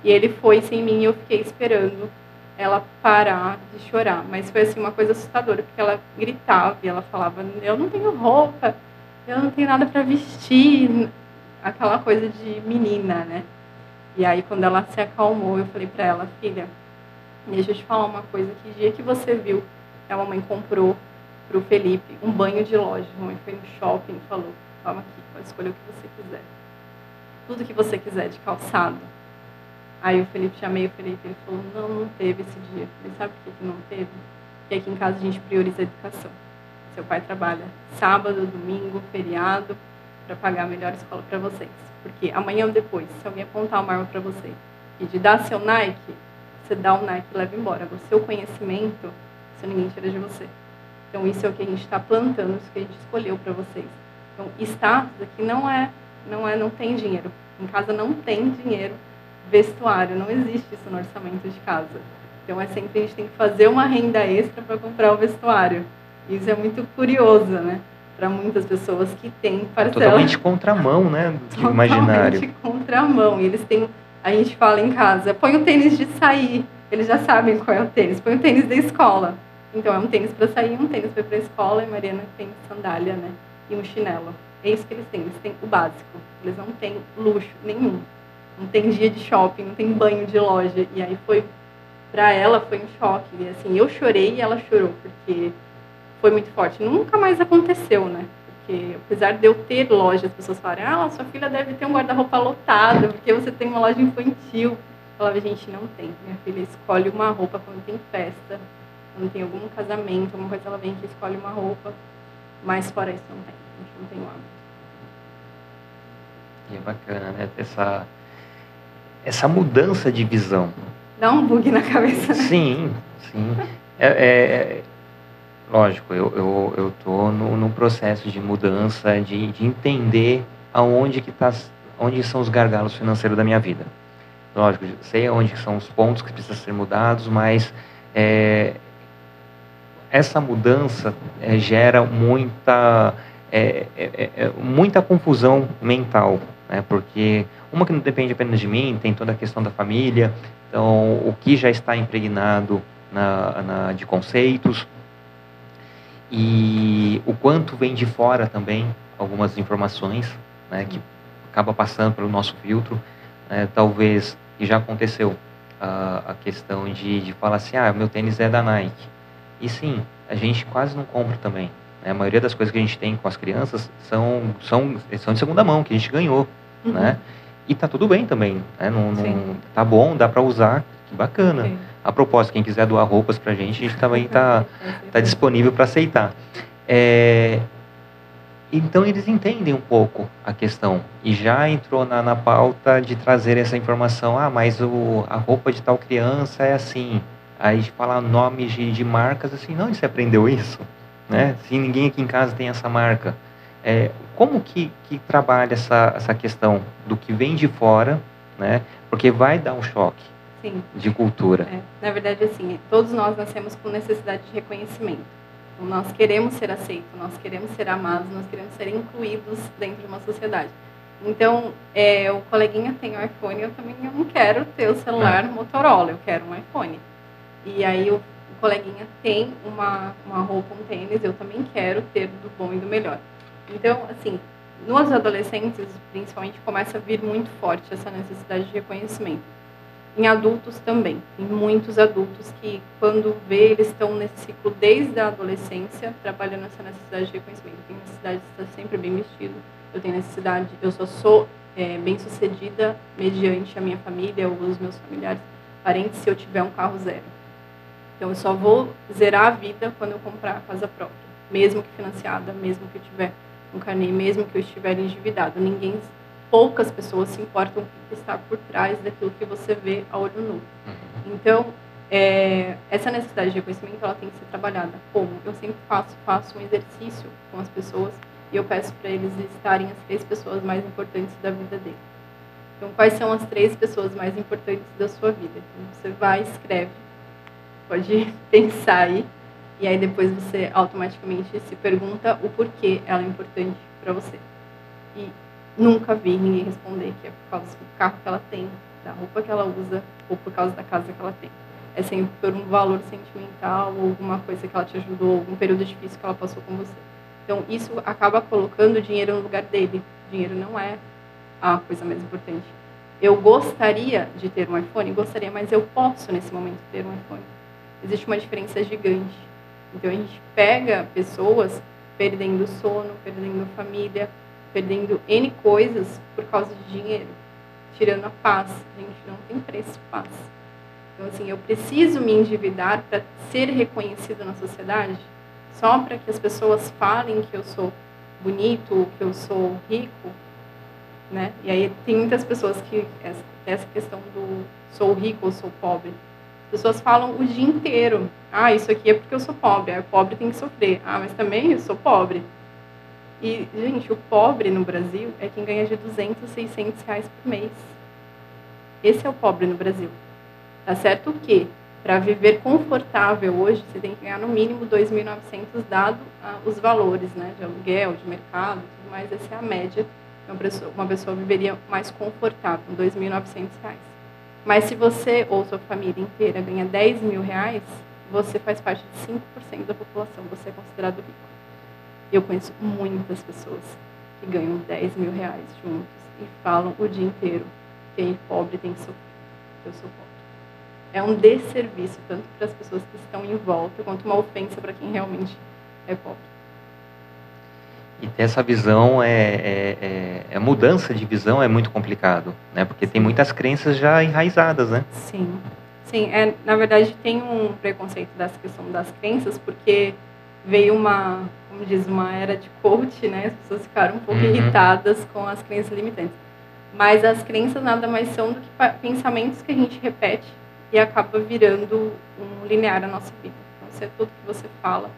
E ele foi sem mim e eu fiquei esperando ela parar de chorar. Mas foi assim uma coisa assustadora, porque ela gritava e ela falava: "Eu não tenho roupa, eu não tenho nada para vestir", aquela coisa de menina, né? E aí quando ela se acalmou, eu falei para ela: "Filha, deixa eu te falar uma coisa, que dia que você viu que a mamãe comprou para o Felipe um banho de loja, a mamãe foi no shopping e falou: "Toma aqui, pode escolher o que você quiser. Tudo que você quiser de calçado, Aí o Felipe chamei o Felipe, ele falou, não, não teve esse dia. Falei, sabe por que não teve? Porque aqui em casa a gente prioriza a educação. Seu pai trabalha sábado, domingo, feriado, para pagar a melhor escola para vocês. Porque amanhã ou depois, se alguém apontar uma arma para você e de dar seu Nike, você dá o Nike e leva embora. Seu conhecimento, isso ninguém tira de você. Então isso é o que a gente está plantando, isso que a gente escolheu para vocês. Então status aqui não é, não é, não tem dinheiro. Em casa não tem dinheiro vestuário, não existe isso no orçamento de casa. Então é sempre a gente tem que fazer uma renda extra para comprar o vestuário. Isso é muito curioso, né? Para muitas pessoas que têm parcela. Totalmente contramão, né? Do Totalmente imaginário. contramão. E eles têm. A gente fala em casa, põe o tênis de sair. Eles já sabem qual é o tênis. Põe o tênis da escola. Então é um tênis para sair, um tênis para ir para a escola. E Mariana tem sandália, né? E um chinelo. É isso que eles têm. Eles têm o básico. Eles não têm luxo nenhum. Não tem dia de shopping, não tem banho de loja. E aí foi para ela foi um choque. E assim, eu chorei e ela chorou porque foi muito forte. Nunca mais aconteceu, né? Porque apesar de eu ter loja, as pessoas falam, ah, sua filha deve ter um guarda-roupa lotado, porque você tem uma loja infantil. Eu falava, gente, não tem. Minha filha escolhe uma roupa quando tem festa, quando tem algum casamento, alguma coisa, ela vem aqui escolhe uma roupa. Mas fora isso, não tem. A gente não tem o hábito. E é bacana, né? Essa, essa mudança de visão. Dá um bug na cabeça, né? Sim, sim. É, é, lógico, eu, eu, eu tô no, no processo de mudança, de, de entender aonde que tá, onde são os gargalos financeiros da minha vida. Lógico, sei onde são os pontos que precisam ser mudados, mas é, essa mudança é, gera muita, é, é, é, muita confusão mental, né? porque uma que não depende apenas de mim, tem toda a questão da família, então o que já está impregnado na, na, de conceitos, e o quanto vem de fora também algumas informações né, que acaba passando pelo nosso filtro. Né, talvez, e já aconteceu, a, a questão de, de falar assim, ah, meu tênis é da Nike. E sim, a gente quase não compra também. Né? A maioria das coisas que a gente tem com as crianças são, são, são de segunda mão, que a gente ganhou. Uhum. Né? E tá tudo bem também. Né? Não, não, tá bom, dá para usar, que bacana. Sim. A propósito, quem quiser doar roupas para a gente, a gente também está tá disponível para aceitar. É, então eles entendem um pouco a questão e já entrou na, na pauta de trazer essa informação. Ah, mas o, a roupa de tal criança é assim. Aí de falar nomes de, de marcas assim, não, você aprendeu isso, né? Se ninguém aqui em casa tem essa marca, é, como que, que trabalha essa, essa questão do que vem de fora, né? Porque vai dar um choque. Sim. de cultura. É, na verdade, assim, todos nós nascemos com necessidade de reconhecimento. Então, nós queremos ser aceitos, nós queremos ser amados, nós queremos ser incluídos dentro de uma sociedade. Então, é, o coleguinha tem um iPhone, eu também não quero ter o celular é. Motorola, eu quero um iPhone. E aí o, o coleguinha tem uma, uma roupa, um tênis, eu também quero ter do bom e do melhor. Então, assim, nos adolescentes, principalmente, começa a vir muito forte essa necessidade de reconhecimento em adultos também. Tem muitos adultos que, quando vê, eles estão nesse ciclo desde a adolescência, trabalhando essa necessidade de reconhecimento. Tem necessidade de estar sempre bem vestido, eu tenho necessidade, eu só sou é, bem sucedida mediante a minha família ou os meus familiares, parentes, se eu tiver um carro zero. Então, eu só vou zerar a vida quando eu comprar a casa própria, mesmo que financiada, mesmo que eu tiver um carnê, mesmo que eu estiver endividado. Ninguém poucas pessoas se importam com o que está por trás daquilo que você vê a olho nu. Uhum. Então, é, essa necessidade de reconhecimento ela tem que ser trabalhada. Como? Eu sempre faço, faço um exercício com as pessoas e eu peço para eles estarem as três pessoas mais importantes da vida deles. Então, quais são as três pessoas mais importantes da sua vida? Então, você vai, escreve, pode pensar aí, e aí depois você automaticamente se pergunta o porquê ela é importante para você. E Nunca vi ninguém responder que é por causa do carro que ela tem, da roupa que ela usa ou por causa da casa que ela tem. É sempre por um valor sentimental ou alguma coisa que ela te ajudou, algum período difícil que ela passou com você. Então, isso acaba colocando o dinheiro no lugar dele. O dinheiro não é a coisa mais importante. Eu gostaria de ter um iPhone? Gostaria, mas eu posso, nesse momento, ter um iPhone. Existe uma diferença gigante. Então, a gente pega pessoas perdendo sono, perdendo família, perdendo N coisas por causa de dinheiro, tirando a paz. Gente, não tem preço paz. Então, assim, eu preciso me endividar para ser reconhecido na sociedade só para que as pessoas falem que eu sou bonito, que eu sou rico, né? E aí tem muitas pessoas que essa, essa questão do sou rico ou sou pobre. As pessoas falam o dia inteiro. Ah, isso aqui é porque eu sou pobre. Ah, pobre tem que sofrer. Ah, mas também eu sou pobre. E, gente, o pobre no Brasil é quem ganha de 200, 600 reais por mês. Esse é o pobre no Brasil. Tá certo que para viver confortável hoje, você tem que ganhar no mínimo 2.900 dado ah, os valores, né, de aluguel, de mercado, tudo mais, essa é a média uma pessoa, uma pessoa viveria mais confortável, com 2.900 reais. Mas se você ou sua família inteira ganha 10 mil reais, você faz parte de 5% da população, você é considerado rico. Eu conheço muitas pessoas que ganham 10 mil reais juntos e falam o dia inteiro quem é pobre tem que sofrer, eu sou pobre. É um desserviço, tanto para as pessoas que estão em volta, quanto uma ofensa para quem realmente é pobre. E ter essa visão, é, é, é, é mudança de visão é muito complicado, né? Porque tem muitas crenças já enraizadas, né? Sim, sim. É, na verdade, tem um preconceito dessa questão das crenças, porque veio uma, como diz, uma era de coach, né? As pessoas ficaram um pouco uhum. irritadas com as crenças limitantes. Mas as crenças nada mais são do que pensamentos que a gente repete e acaba virando um linear na nossa vida. Então, se é tudo que você fala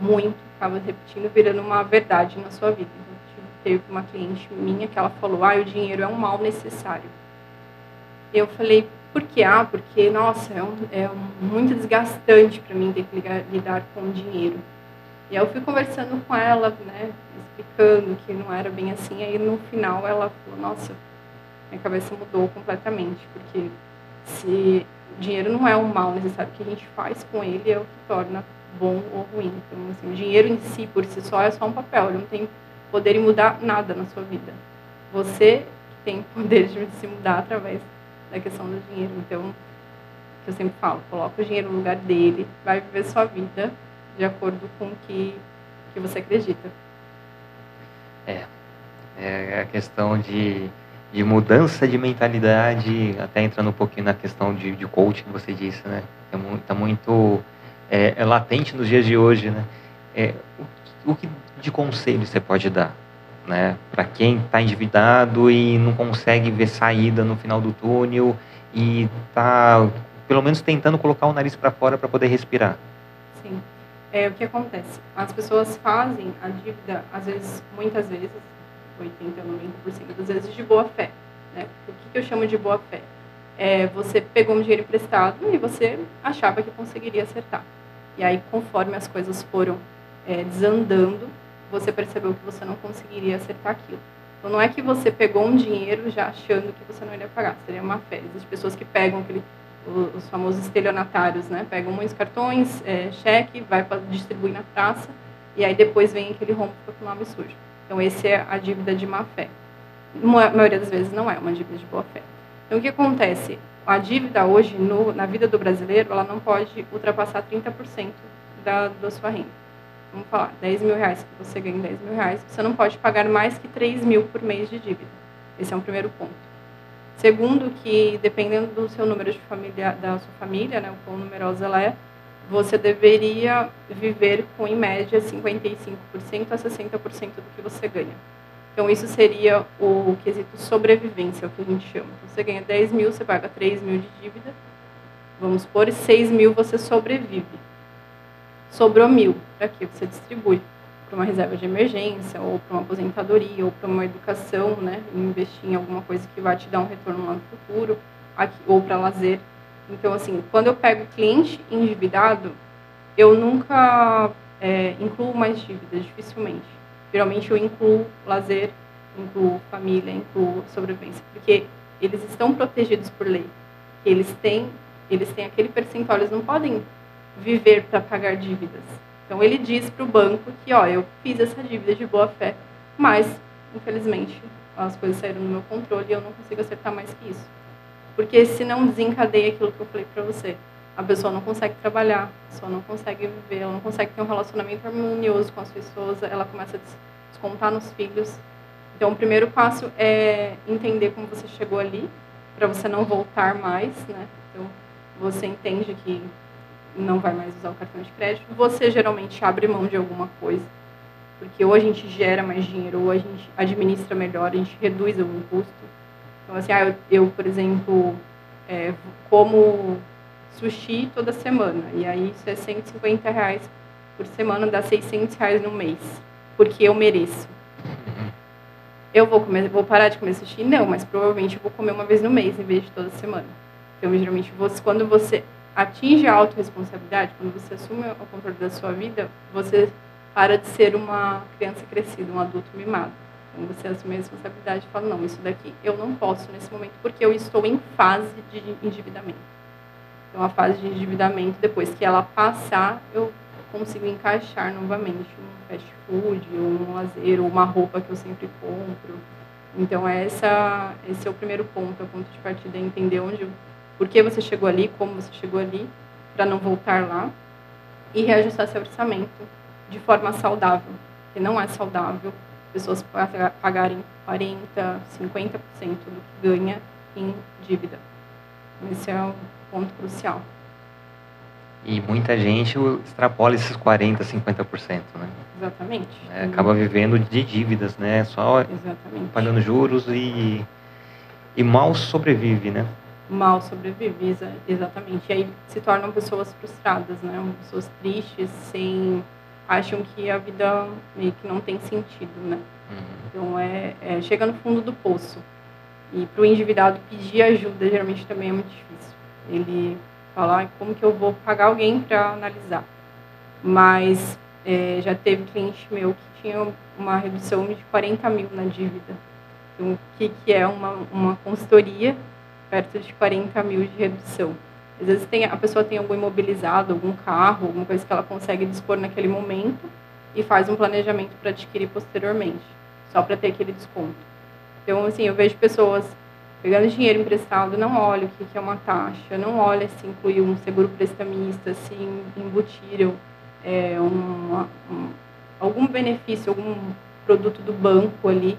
muito, acaba repetindo, virando uma verdade na sua vida. Então, teve uma cliente minha que ela falou: "Ah, o dinheiro é um mal necessário". Eu falei: "Por quê? Ah, porque nossa, é, um, é um, muito desgastante para mim ter que ligar, lidar com o dinheiro". E aí eu fui conversando com ela, né, explicando que não era bem assim. Aí no final ela falou: "Nossa, minha cabeça mudou completamente, porque se dinheiro não é um mal necessário, o que a gente faz com ele é o que torna bom ou ruim. Então, assim, o dinheiro em si, por si só, é só um papel, ele não tem poder em mudar nada na sua vida. Você tem poder de se mudar através da questão do dinheiro. Então, eu sempre falo, coloca o dinheiro no lugar dele, vai viver sua vida de acordo com o que, que você acredita. É, é a questão de de mudança de mentalidade, até entrando um pouquinho na questão de, de coaching que você disse, né? Está muito, tá muito é, é, latente nos dias de hoje, né? É, o, o que de conselho você pode dar, né? Para quem está endividado e não consegue ver saída no final do túnel e está, pelo menos, tentando colocar o nariz para fora para poder respirar. Sim. É, o que acontece? As pessoas fazem a dívida, às vezes, muitas vezes, 80, 90% das vezes de boa fé. Né? O que, que eu chamo de boa fé? É, você pegou um dinheiro emprestado e você achava que conseguiria acertar. E aí, conforme as coisas foram é, desandando, você percebeu que você não conseguiria acertar aquilo. Então, não é que você pegou um dinheiro já achando que você não iria pagar, seria uma fé. Existem pessoas que pegam aquele, os famosos estelionatários, né? Pegam muitos cartões, é, cheque, vai para distribuir na praça, e aí depois vem aquele rombo com o nome sujo. Então, esse é a dívida de má fé. A maioria das vezes não é uma dívida de boa fé. Então, o que acontece? A dívida hoje, no, na vida do brasileiro, ela não pode ultrapassar 30% da, da sua renda. Vamos falar, 10 mil reais que você ganha 10 mil reais, você não pode pagar mais que 3 mil por mês de dívida. Esse é um primeiro ponto. Segundo, que dependendo do seu número de família, da sua família, né, o quão numerosa ela é, você deveria viver com, em média, 55% a 60% do que você ganha. Então, isso seria o quesito sobrevivência, é o que a gente chama. Então, você ganha 10 mil, você paga 3 mil de dívida, vamos supor, 6 mil você sobrevive. Sobrou mil, para que você distribui? Para uma reserva de emergência, ou para uma aposentadoria, ou para uma educação, né? investir em alguma coisa que vai te dar um retorno lá no futuro, aqui, ou para lazer. Então, assim, quando eu pego cliente endividado, eu nunca é, incluo mais dívidas, dificilmente. Geralmente eu incluo lazer, incluo família, incluo sobrevivência, porque eles estão protegidos por lei. Eles têm, eles têm aquele percentual, eles não podem viver para pagar dívidas. Então ele diz para o banco que, ó, eu fiz essa dívida de boa fé, mas infelizmente as coisas saíram do meu controle e eu não consigo acertar mais que isso. Porque se não desencadeia aquilo que eu falei para você, a pessoa não consegue trabalhar, a pessoa não consegue viver, ela não consegue ter um relacionamento harmonioso com as pessoas, ela começa a descontar nos filhos. Então, o primeiro passo é entender como você chegou ali, para você não voltar mais, né? Então, você entende que não vai mais usar o cartão de crédito, você geralmente abre mão de alguma coisa, porque ou a gente gera mais dinheiro, ou a gente administra melhor, a gente reduz algum custo. Então, assim, ah, eu, eu por exemplo, é, como sushi toda semana. E aí isso é 150 reais por semana, dá 600 reais no mês. Porque eu mereço. Eu vou, comer, vou parar de comer sushi? Não, mas provavelmente eu vou comer uma vez no mês em vez de toda semana. Então, geralmente, você, quando você atinge a autorresponsabilidade, quando você assume o controle da sua vida, você para de ser uma criança crescida, um adulto mimado. Quando você assume a responsabilidade e fala, não, isso daqui eu não posso nesse momento porque eu estou em fase de endividamento. Então, a fase de endividamento, depois que ela passar, eu consigo encaixar novamente um fast food, ou um lazer, ou uma roupa que eu sempre compro. Então, essa, esse é o primeiro ponto, o ponto de partida, é entender onde, por que você chegou ali, como você chegou ali, para não voltar lá, e reajustar seu orçamento de forma saudável, que não é saudável pessoas pagarem 40%, 50% do que ganha em dívida. Esse é um ponto crucial. E muita gente extrapola esses 40%, 50%, né? Exatamente. É, acaba vivendo de dívidas, né? Só Exatamente. pagando juros e, e mal sobrevive, né? Mal sobrevive, exatamente. E aí se tornam pessoas frustradas, né? Pessoas tristes, sem acham que a vida meio que não tem sentido, né? Uhum. Então é, é, chega no fundo do poço. E para o endividado pedir ajuda geralmente também é muito difícil. Ele fala, ah, como que eu vou pagar alguém para analisar? Mas é, já teve cliente meu que tinha uma redução de 40 mil na dívida. Então, o que, que é uma, uma consultoria perto de 40 mil de redução? Às vezes tem, a pessoa tem algum imobilizado, algum carro, alguma coisa que ela consegue dispor naquele momento e faz um planejamento para adquirir posteriormente, só para ter aquele desconto. Então, assim, eu vejo pessoas pegando dinheiro emprestado, não olha o que, que é uma taxa, não olha se inclui um seguro prestamista, se embutiram é, um, algum benefício, algum produto do banco ali,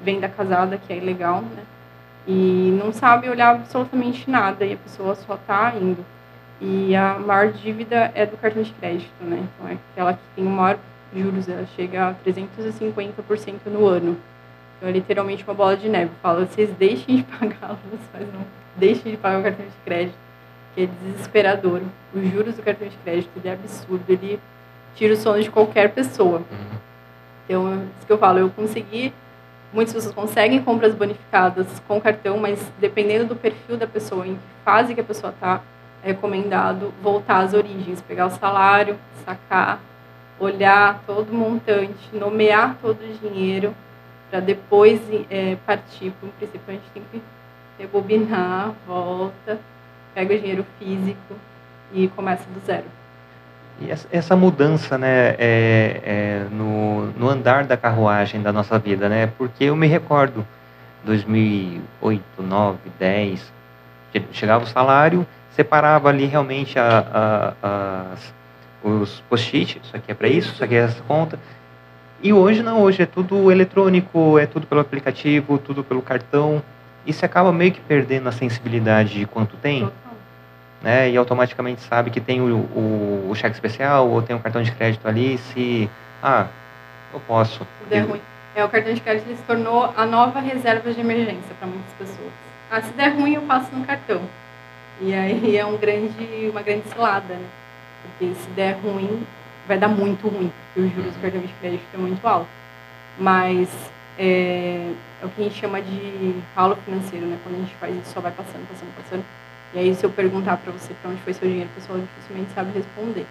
vem da casada, que é ilegal, né? E não sabe olhar absolutamente nada e a pessoa só está indo. E a maior dívida é do cartão de crédito, né? Então é aquela que tem o maior juros, ela chega a 350% no ano. Então é literalmente uma bola de neve. Fala, vocês deixem de pagar mas não deixem de pagar o cartão de crédito, que é desesperador. Os juros do cartão de crédito ele é absurdo, ele tira o sono de qualquer pessoa. Uhum. Então, é isso que eu falo, eu consegui Muitas pessoas conseguem compras bonificadas com cartão, mas dependendo do perfil da pessoa, em que fase que a pessoa está, é recomendado voltar às origens, pegar o salário, sacar, olhar todo o montante, nomear todo o dinheiro, para depois é, partir para princípio. A gente tem que rebobinar, volta, pega o dinheiro físico e começa do zero. E essa mudança, né, é, é no, no, andar da carruagem da nossa vida, né? Porque eu me recordo, 2008, 9, 10, chegava o salário, separava ali realmente a, a, as, os post-it, isso aqui é para isso, isso aqui é essa conta. E hoje não, hoje é tudo eletrônico, é tudo pelo aplicativo, tudo pelo cartão. E você acaba meio que perdendo a sensibilidade de quanto tem. Total né, e automaticamente sabe que tem o, o, o, cheque especial ou tem um cartão de crédito ali, se, ah, eu posso. Se der ruim. É, o cartão de crédito se tornou a nova reserva de emergência para muitas pessoas. Ah, se der ruim, eu passo no cartão. E aí é um grande, uma grande cilada, né? Porque se der ruim, vai dar muito ruim, porque os juros do cartão de crédito é muito alto. Mas é, é o que a gente chama de ralo financeiro, né? Quando a gente faz isso, só vai passando, passando, passando e aí, se eu perguntar para você para onde foi seu dinheiro, a pessoa dificilmente sabe responder.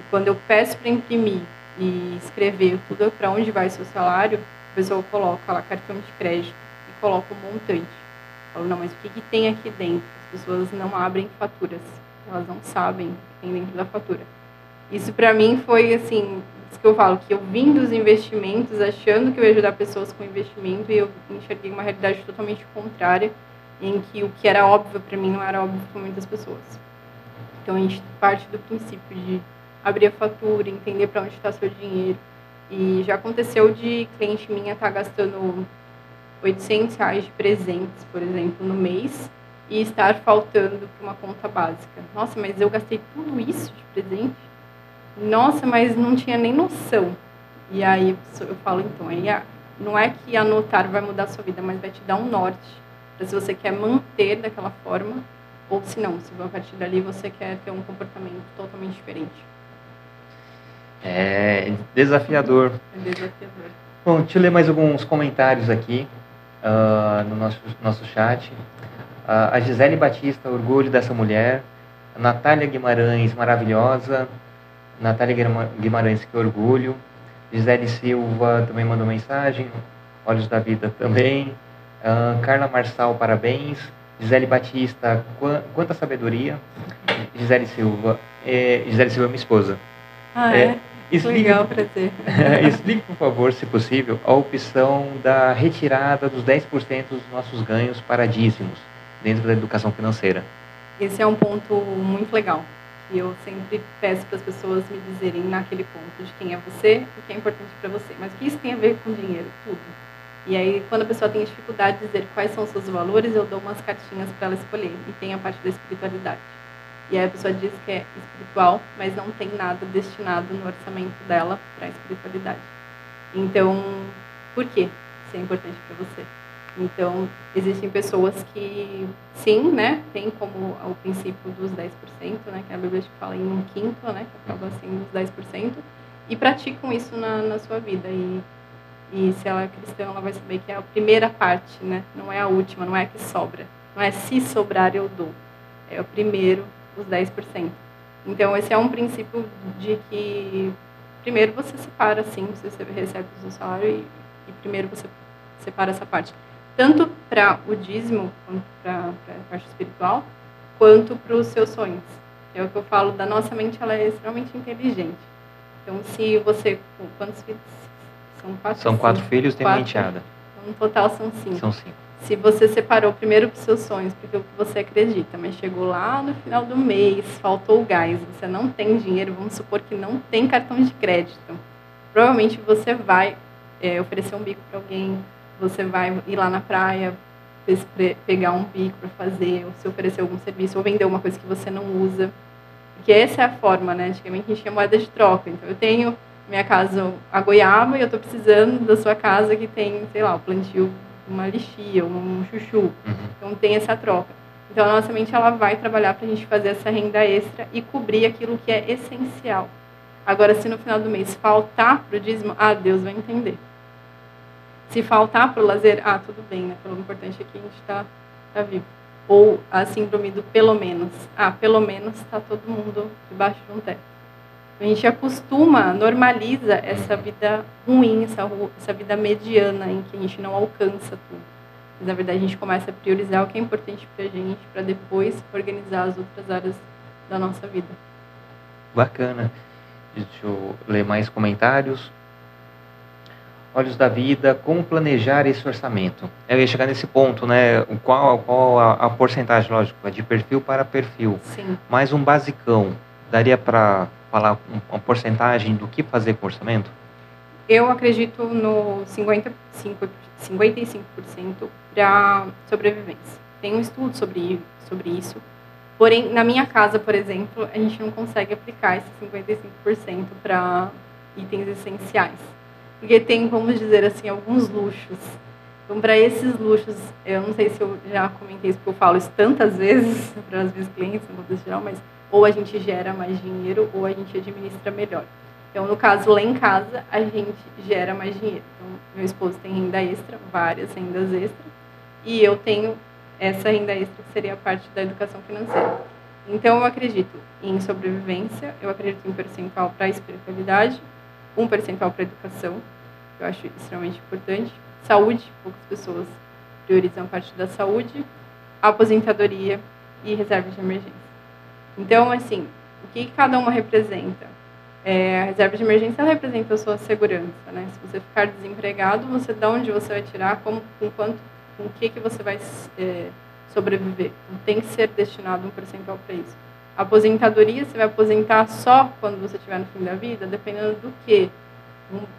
E quando eu peço para imprimir e escrever tudo para onde vai seu salário, a pessoa coloca lá cartão de crédito e coloca o montante. Eu falo, não, mas o que, que tem aqui dentro? As pessoas não abrem faturas, elas não sabem o que tem dentro da fatura. Isso para mim foi assim, isso que eu falo, que eu vim dos investimentos achando que eu ia ajudar pessoas com investimento e eu enxerguei uma realidade totalmente contrária em que o que era óbvio para mim não era óbvio para muitas pessoas. Então a gente parte do princípio de abrir a fatura, entender para onde está seu dinheiro. E já aconteceu de cliente minha estar tá gastando 800 reais de presentes, por exemplo, no mês e estar faltando para uma conta básica. Nossa, mas eu gastei tudo isso de presente? Nossa, mas não tinha nem noção. E aí eu falo, então, aí não é que anotar vai mudar a sua vida, mas vai te dar um norte se você quer manter daquela forma ou se não, se a partir dali você quer ter um comportamento totalmente diferente. É desafiador. É desafiador. Bom, deixa eu ler mais alguns comentários aqui uh, no nosso, nosso chat. Uh, a Gisele Batista, orgulho dessa mulher. Natália Guimarães, maravilhosa. Natália Guimarães, que orgulho. Gisele Silva também mandou mensagem. Olhos da Vida também. Uh, Carla Marçal, parabéns. Gisele Batista, quanta sabedoria. Gisele Silva. É, Gisele Silva é minha esposa. Ah, é? é? Explique, Legal, prazer. explique, por favor, se possível, a opção da retirada dos 10% dos nossos ganhos para dízimos dentro da educação financeira. Esse é um ponto muito legal. E eu sempre peço para as pessoas me dizerem naquele ponto de quem é você e o que é importante para você. Mas o que isso tem a ver com dinheiro? Tudo. E aí, quando a pessoa tem dificuldade de dizer quais são os seus valores, eu dou umas cartinhas para ela escolher. E tem a parte da espiritualidade. E aí a pessoa diz que é espiritual, mas não tem nada destinado no orçamento dela para a espiritualidade. Então, por que isso é importante para você? Então, existem pessoas que, sim, né, tem como o princípio dos 10%, né, que a Bíblia fala em um quinto, né, que acaba sendo os 10%, e praticam isso na, na sua vida. E, e se ela é cristã, ela vai saber que é a primeira parte, né, não é a última, não é a que sobra. Não é se sobrar eu dou. É o primeiro, os 10%. Então, esse é um princípio de que, primeiro, você separa, sim, você recebe o seu salário e, e primeiro você separa essa parte tanto para o dízimo, quanto para a parte espiritual, quanto para os seus sonhos. É o que eu falo, da nossa mente ela é extremamente inteligente. Então, se você. Quantos filhos? São quatro São quatro cinco, filhos, tem uma enteada. No total são cinco. São cinco. Se você separou primeiro para os seus sonhos, porque o que você acredita, mas chegou lá no final do mês, faltou o gás, você não tem dinheiro, vamos supor que não tem cartão de crédito. Provavelmente você vai é, oferecer um bico para alguém, você vai ir lá na praia, pegar um bico para fazer, ou se oferecer algum serviço, ou vender uma coisa que você não usa. Porque essa é a forma, né? Antigamente a gente tinha moeda de troca. Então eu tenho minha casa a goiaba e eu estou precisando da sua casa que tem, sei lá, o plantio uma lixia, um chuchu. Uhum. Então tem essa troca. Então a nossa mente ela vai trabalhar para a gente fazer essa renda extra e cobrir aquilo que é essencial. Agora, se no final do mês faltar para o dízimo, ah, Deus vai entender. Se faltar para o lazer, ah, tudo bem, né? O importante é que a gente está tá vivo. Ou a síndrome do pelo menos. Ah, pelo menos está todo mundo debaixo de um teto. A gente acostuma, normaliza essa vida ruim, essa, essa vida mediana, em que a gente não alcança tudo. Mas, na verdade, a gente começa a priorizar o que é importante para a gente, para depois organizar as outras áreas da nossa vida. Bacana. Deixa eu ler mais comentários. Olhos da Vida, como planejar esse orçamento? Eu ia chegar nesse ponto, né? Qual, qual a, a porcentagem, lógico, é de perfil para perfil. Sim. Mais um basicão, daria para falar uma porcentagem do que fazer com o orçamento? Eu acredito no 55%, 55% para sobrevivência. Tem um estudo sobre, sobre isso. Porém, na minha casa, por exemplo, a gente não consegue aplicar esse 55% para itens essenciais porque tem, vamos dizer assim, alguns luxos. Então, para esses luxos, eu não sei se eu já comentei isso, porque eu falo isso tantas vezes para os meus clientes, no contexto geral, mas ou a gente gera mais dinheiro ou a gente administra melhor. Então, no caso, lá em casa, a gente gera mais dinheiro. Então, meu esposo tem renda extra, várias rendas extras, e eu tenho essa renda extra que seria a parte da educação financeira. Então, eu acredito em sobrevivência, eu acredito em percentual para a espiritualidade, um percentual para a educação, que eu acho extremamente importante. Saúde, poucas pessoas priorizam a parte da saúde, aposentadoria e reserva de emergência. Então, assim, o que cada uma representa? É, a reserva de emergência representa a sua segurança, né? Se você ficar desempregado, você de onde você vai tirar, como, com quanto, com o que que você vai é, sobreviver? Então, tem que ser destinado um percentual para isso. A aposentadoria, você vai aposentar só quando você estiver no fim da vida, dependendo do que?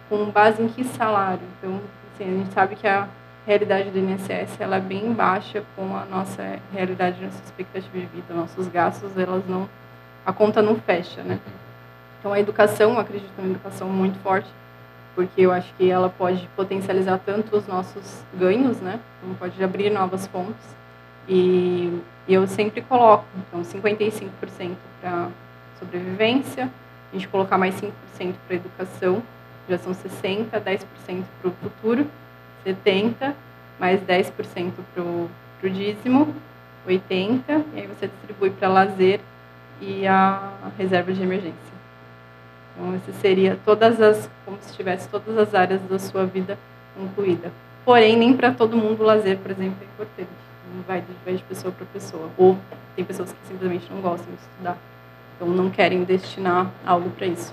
com base em que salário? Então, assim, a gente sabe que a realidade do INSS ela é bem baixa com a nossa realidade, nossa expectativa de vida, nossos gastos, elas não a conta não fecha, né? Então a educação, eu acredito na educação muito forte, porque eu acho que ela pode potencializar tanto os nossos ganhos, né? Então pode abrir novas fontes. E, e eu sempre coloco, então 55% para sobrevivência, a gente colocar mais 5% para educação já são 60%, 10% para o futuro, 70%, mais 10% para o dízimo, 80%, e aí você distribui para lazer e a reserva de emergência. Então, esse seria todas as, como se tivesse todas as áreas da sua vida incluída. Porém, nem para todo mundo o lazer, por exemplo, é importante. Não vai de, vai de pessoa para pessoa. Ou tem pessoas que simplesmente não gostam de estudar. Então, não querem destinar algo para isso.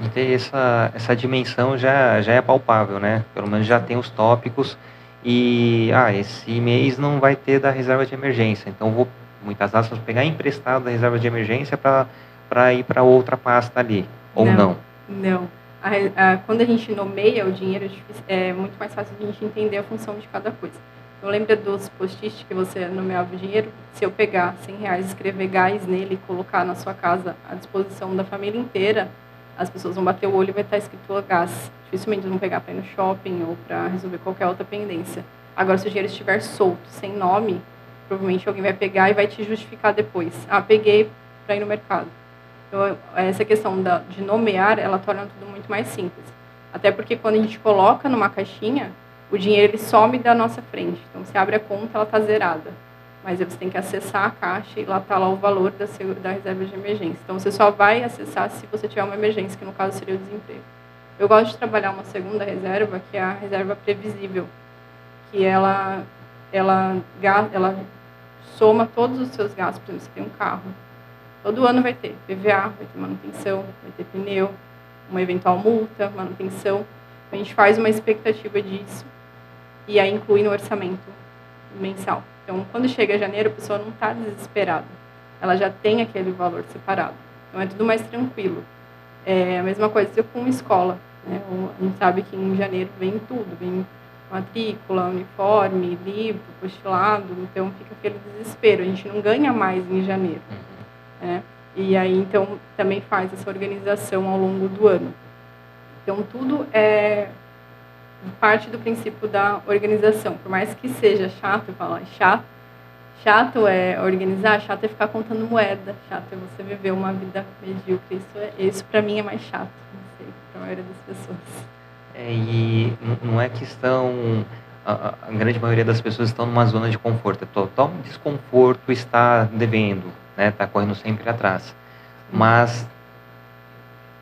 E ter essa, essa dimensão já, já é palpável, né? Pelo menos já tem os tópicos. E, ah, esse mês não vai ter da reserva de emergência. Então, vou, muitas aspas, pegar emprestado da reserva de emergência para ir para outra pasta ali, ou não? Não. não. A, a, quando a gente nomeia o dinheiro, é muito mais fácil de a gente entender a função de cada coisa. Eu lembro dos post-its que você nomeava o dinheiro. Se eu pegar 100 reais, escrever gás nele e colocar na sua casa à disposição da família inteira, as pessoas vão bater o olho e vai estar escrito gás. Dificilmente vão pegar para ir no shopping ou para resolver qualquer outra pendência. Agora, se o dinheiro estiver solto, sem nome, provavelmente alguém vai pegar e vai te justificar depois. Ah, peguei para ir no mercado. Então, essa questão da, de nomear, ela torna tudo muito mais simples. Até porque quando a gente coloca numa caixinha, o dinheiro ele some da nossa frente. Então, você abre a conta, ela está zerada. Mas você tem que acessar a caixa e lá está lá o valor da, da reserva de emergência. Então, você só vai acessar se você tiver uma emergência, que no caso seria o desemprego. Eu gosto de trabalhar uma segunda reserva, que é a reserva previsível, que ela, ela, ela soma todos os seus gastos. Por exemplo, você tem um carro, Todo ano vai ter PVA, vai ter manutenção, vai ter pneu, uma eventual multa, manutenção. A gente faz uma expectativa disso e aí inclui no orçamento mensal. Então, quando chega janeiro, a pessoa não está desesperada. Ela já tem aquele valor separado. Então, é tudo mais tranquilo. É a mesma coisa com escola. Né? A gente sabe que em janeiro vem tudo, vem matrícula, uniforme, livro, postilado, então fica aquele desespero. A gente não ganha mais em janeiro. Uhum. Né? E aí, então, também faz essa organização ao longo do ano. Então, tudo é parte do princípio da organização. Por mais que seja chato falar chato, chato é organizar, chato é ficar contando moeda, chato é você viver uma vida medíocre. Isso, é, isso para mim é mais chato, não sei, para a maioria das pessoas. É, e não é questão a, a, grande maioria das pessoas estão numa zona de conforto, é total desconforto estar devendo, né? Tá correndo sempre atrás. Mas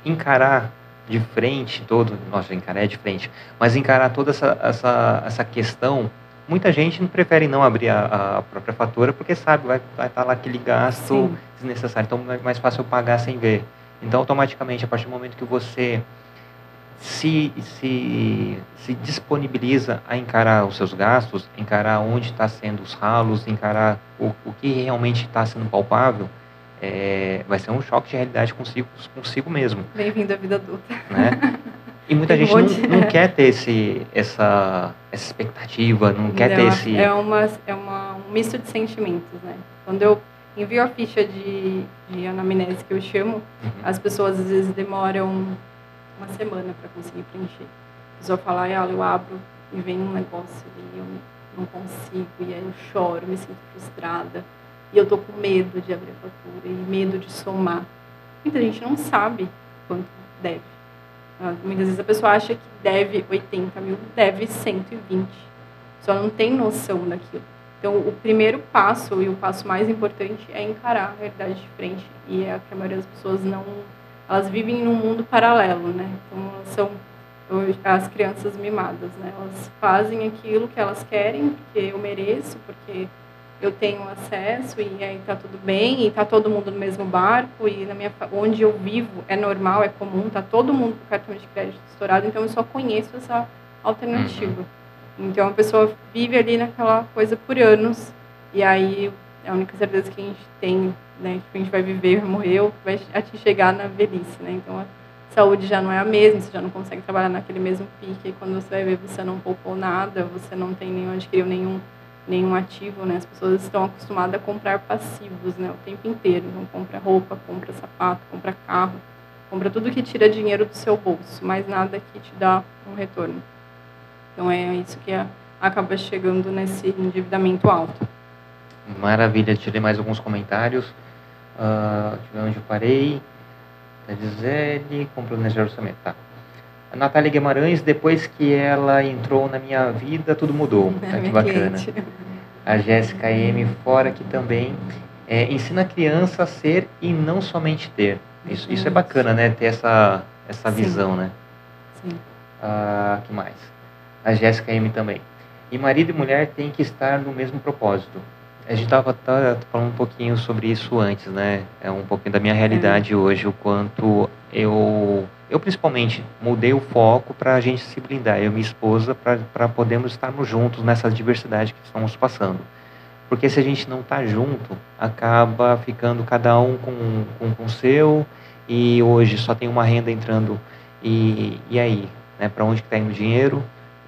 encarar de frente todo, nossa, encarar é de frente, mas encarar toda essa, essa, essa questão, muita gente prefere não abrir a, a própria fatura porque sabe, vai estar tá lá aquele gasto Sim. desnecessário, então é mais fácil pagar sem ver. Então, automaticamente, a partir do momento que você se, se, se disponibiliza a encarar os seus gastos, encarar onde está sendo os ralos, encarar o, o que realmente está sendo palpável, é, vai ser um choque de realidade consigo, consigo mesmo. Bem-vindo à vida adulta. Né? E muita gente não, não, quer ter esse, essa, essa expectativa, não quer não, ter esse... É, uma, é uma, um misto de sentimentos, né? Quando eu envio a ficha de, de anamnese que eu chamo, uhum. as pessoas às vezes demoram uma semana para conseguir preencher. A pessoa fala, ah, eu abro e vem um negócio e eu não consigo, e aí eu choro, me sinto frustrada, e eu tô com medo de abrir a fatura e medo de somar. Muita gente não sabe quanto deve. Ah, muitas vezes a pessoa acha que deve 80 mil, deve 120. Só não tem noção daquilo. Então, o primeiro passo e o passo mais importante é encarar a realidade de frente. E é que a maioria das pessoas não elas vivem num mundo paralelo, né? Então, elas são as crianças mimadas, né? Elas fazem aquilo que elas querem, porque eu mereço, porque eu tenho acesso e aí tá tudo bem, e tá todo mundo no mesmo barco, e na minha, onde eu vivo é normal, é comum, tá todo mundo com cartão de crédito estourado, então eu só conheço essa alternativa. Uhum. Então a pessoa vive ali naquela coisa por anos, e aí a única certeza que a gente tem né? Tipo, a gente vai viver, morrer, vai te chegar na velhice, né? Então a saúde já não é a mesma, você já não consegue trabalhar naquele mesmo pique, e quando você vai ver, você não poupou nada, você não tem nenhum, adquiriu nenhum, nenhum ativo, né? As pessoas estão acostumadas a comprar passivos, né? O tempo inteiro, então compra roupa, compra sapato, compra carro, compra tudo que tira dinheiro do seu bolso, mas nada que te dá um retorno. Então é isso que acaba chegando nesse endividamento alto. Maravilha, tirei mais alguns comentários. Uh, deixa onde eu parei. Tá Gisele, com planejar orçamento. Tá. A Natália Guimarães, depois que ela entrou na minha vida, tudo mudou. Tá, que bacana. A Jéssica M, fora que também é, ensina a criança a ser e não somente ter. Isso, isso é bacana, né? Ter essa, essa visão, né? Sim. Ah, que mais? A Jéssica M também. E marido e mulher têm que estar no mesmo propósito. A gente estava tá, falando um pouquinho sobre isso antes, né? É um pouquinho da minha realidade hoje, o quanto eu, eu principalmente mudei o foco para a gente se blindar, eu e minha esposa, para podermos estarmos juntos nessa diversidade que estamos passando. Porque se a gente não está junto, acaba ficando cada um com, com, com o seu, e hoje só tem uma renda entrando, e, e aí? Né? Para onde está indo o dinheiro?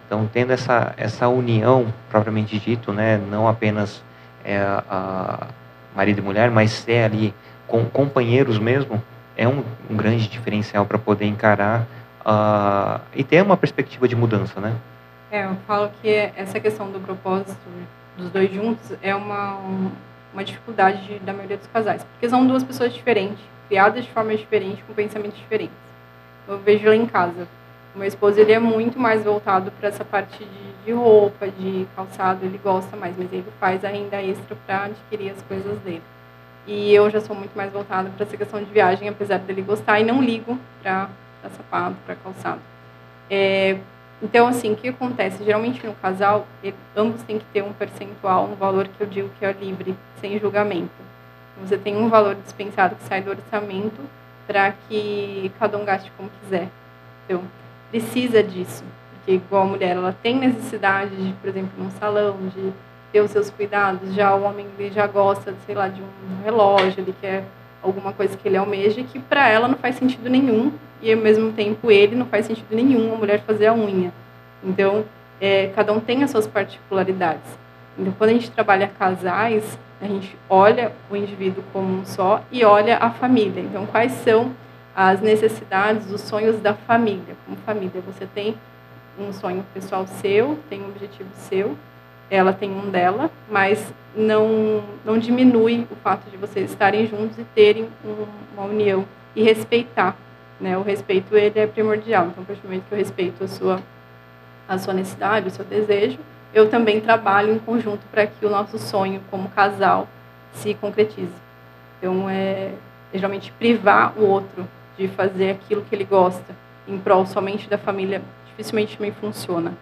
Então, tendo essa, essa união, propriamente dito, né? não apenas é, a marido e mulher, mas ser ali com companheiros mesmo, é um, um grande diferencial para poder encarar uh, e ter uma perspectiva de mudança, né? É, eu falo que essa questão do propósito dos dois juntos é uma, uma dificuldade de, da maioria dos casais, porque são duas pessoas diferentes, criadas de forma diferente, com pensamentos diferentes. Eu vejo lá em casa, o meu esposo ele é muito mais voltado para essa parte de, de, roupa, de calçado, ele gosta mais, mas ele faz ainda extra para adquirir as coisas dele. E eu já sou muito mais voltada para essa questão de viagem, apesar dele gostar, e não ligo para sapato, para calçado. É, então, assim, o que acontece? Geralmente no casal, ele, ambos têm que ter um percentual, um valor que eu digo que é livre, sem julgamento. Você tem um valor dispensado que sai do orçamento para que cada um gaste como quiser. Então, precisa disso. Porque, igual a mulher, ela tem necessidade de, por exemplo, num salão, de ter os seus cuidados. Já o homem, ele já gosta, sei lá, de um relógio, ele quer alguma coisa que ele almeja, que para ela não faz sentido nenhum e ao mesmo tempo ele não faz sentido nenhum a mulher fazer a unha. Então, é, cada um tem as suas particularidades. Então, quando a gente trabalha casais, a gente olha o indivíduo como um só e olha a família. Então, quais são as necessidades, os sonhos da família? Como família, você tem um sonho pessoal seu, tem um objetivo seu, ela tem um dela, mas não, não diminui o fato de vocês estarem juntos e terem um, uma união e respeitar né? O respeito ele é primordial. Então, a partir do momento que eu respeito a sua, a sua necessidade, o seu desejo, eu também trabalho em conjunto para que o nosso sonho como casal se concretize. Então, é, é geralmente privar o outro de fazer aquilo que ele gosta em prol somente da família dificilmente me funciona.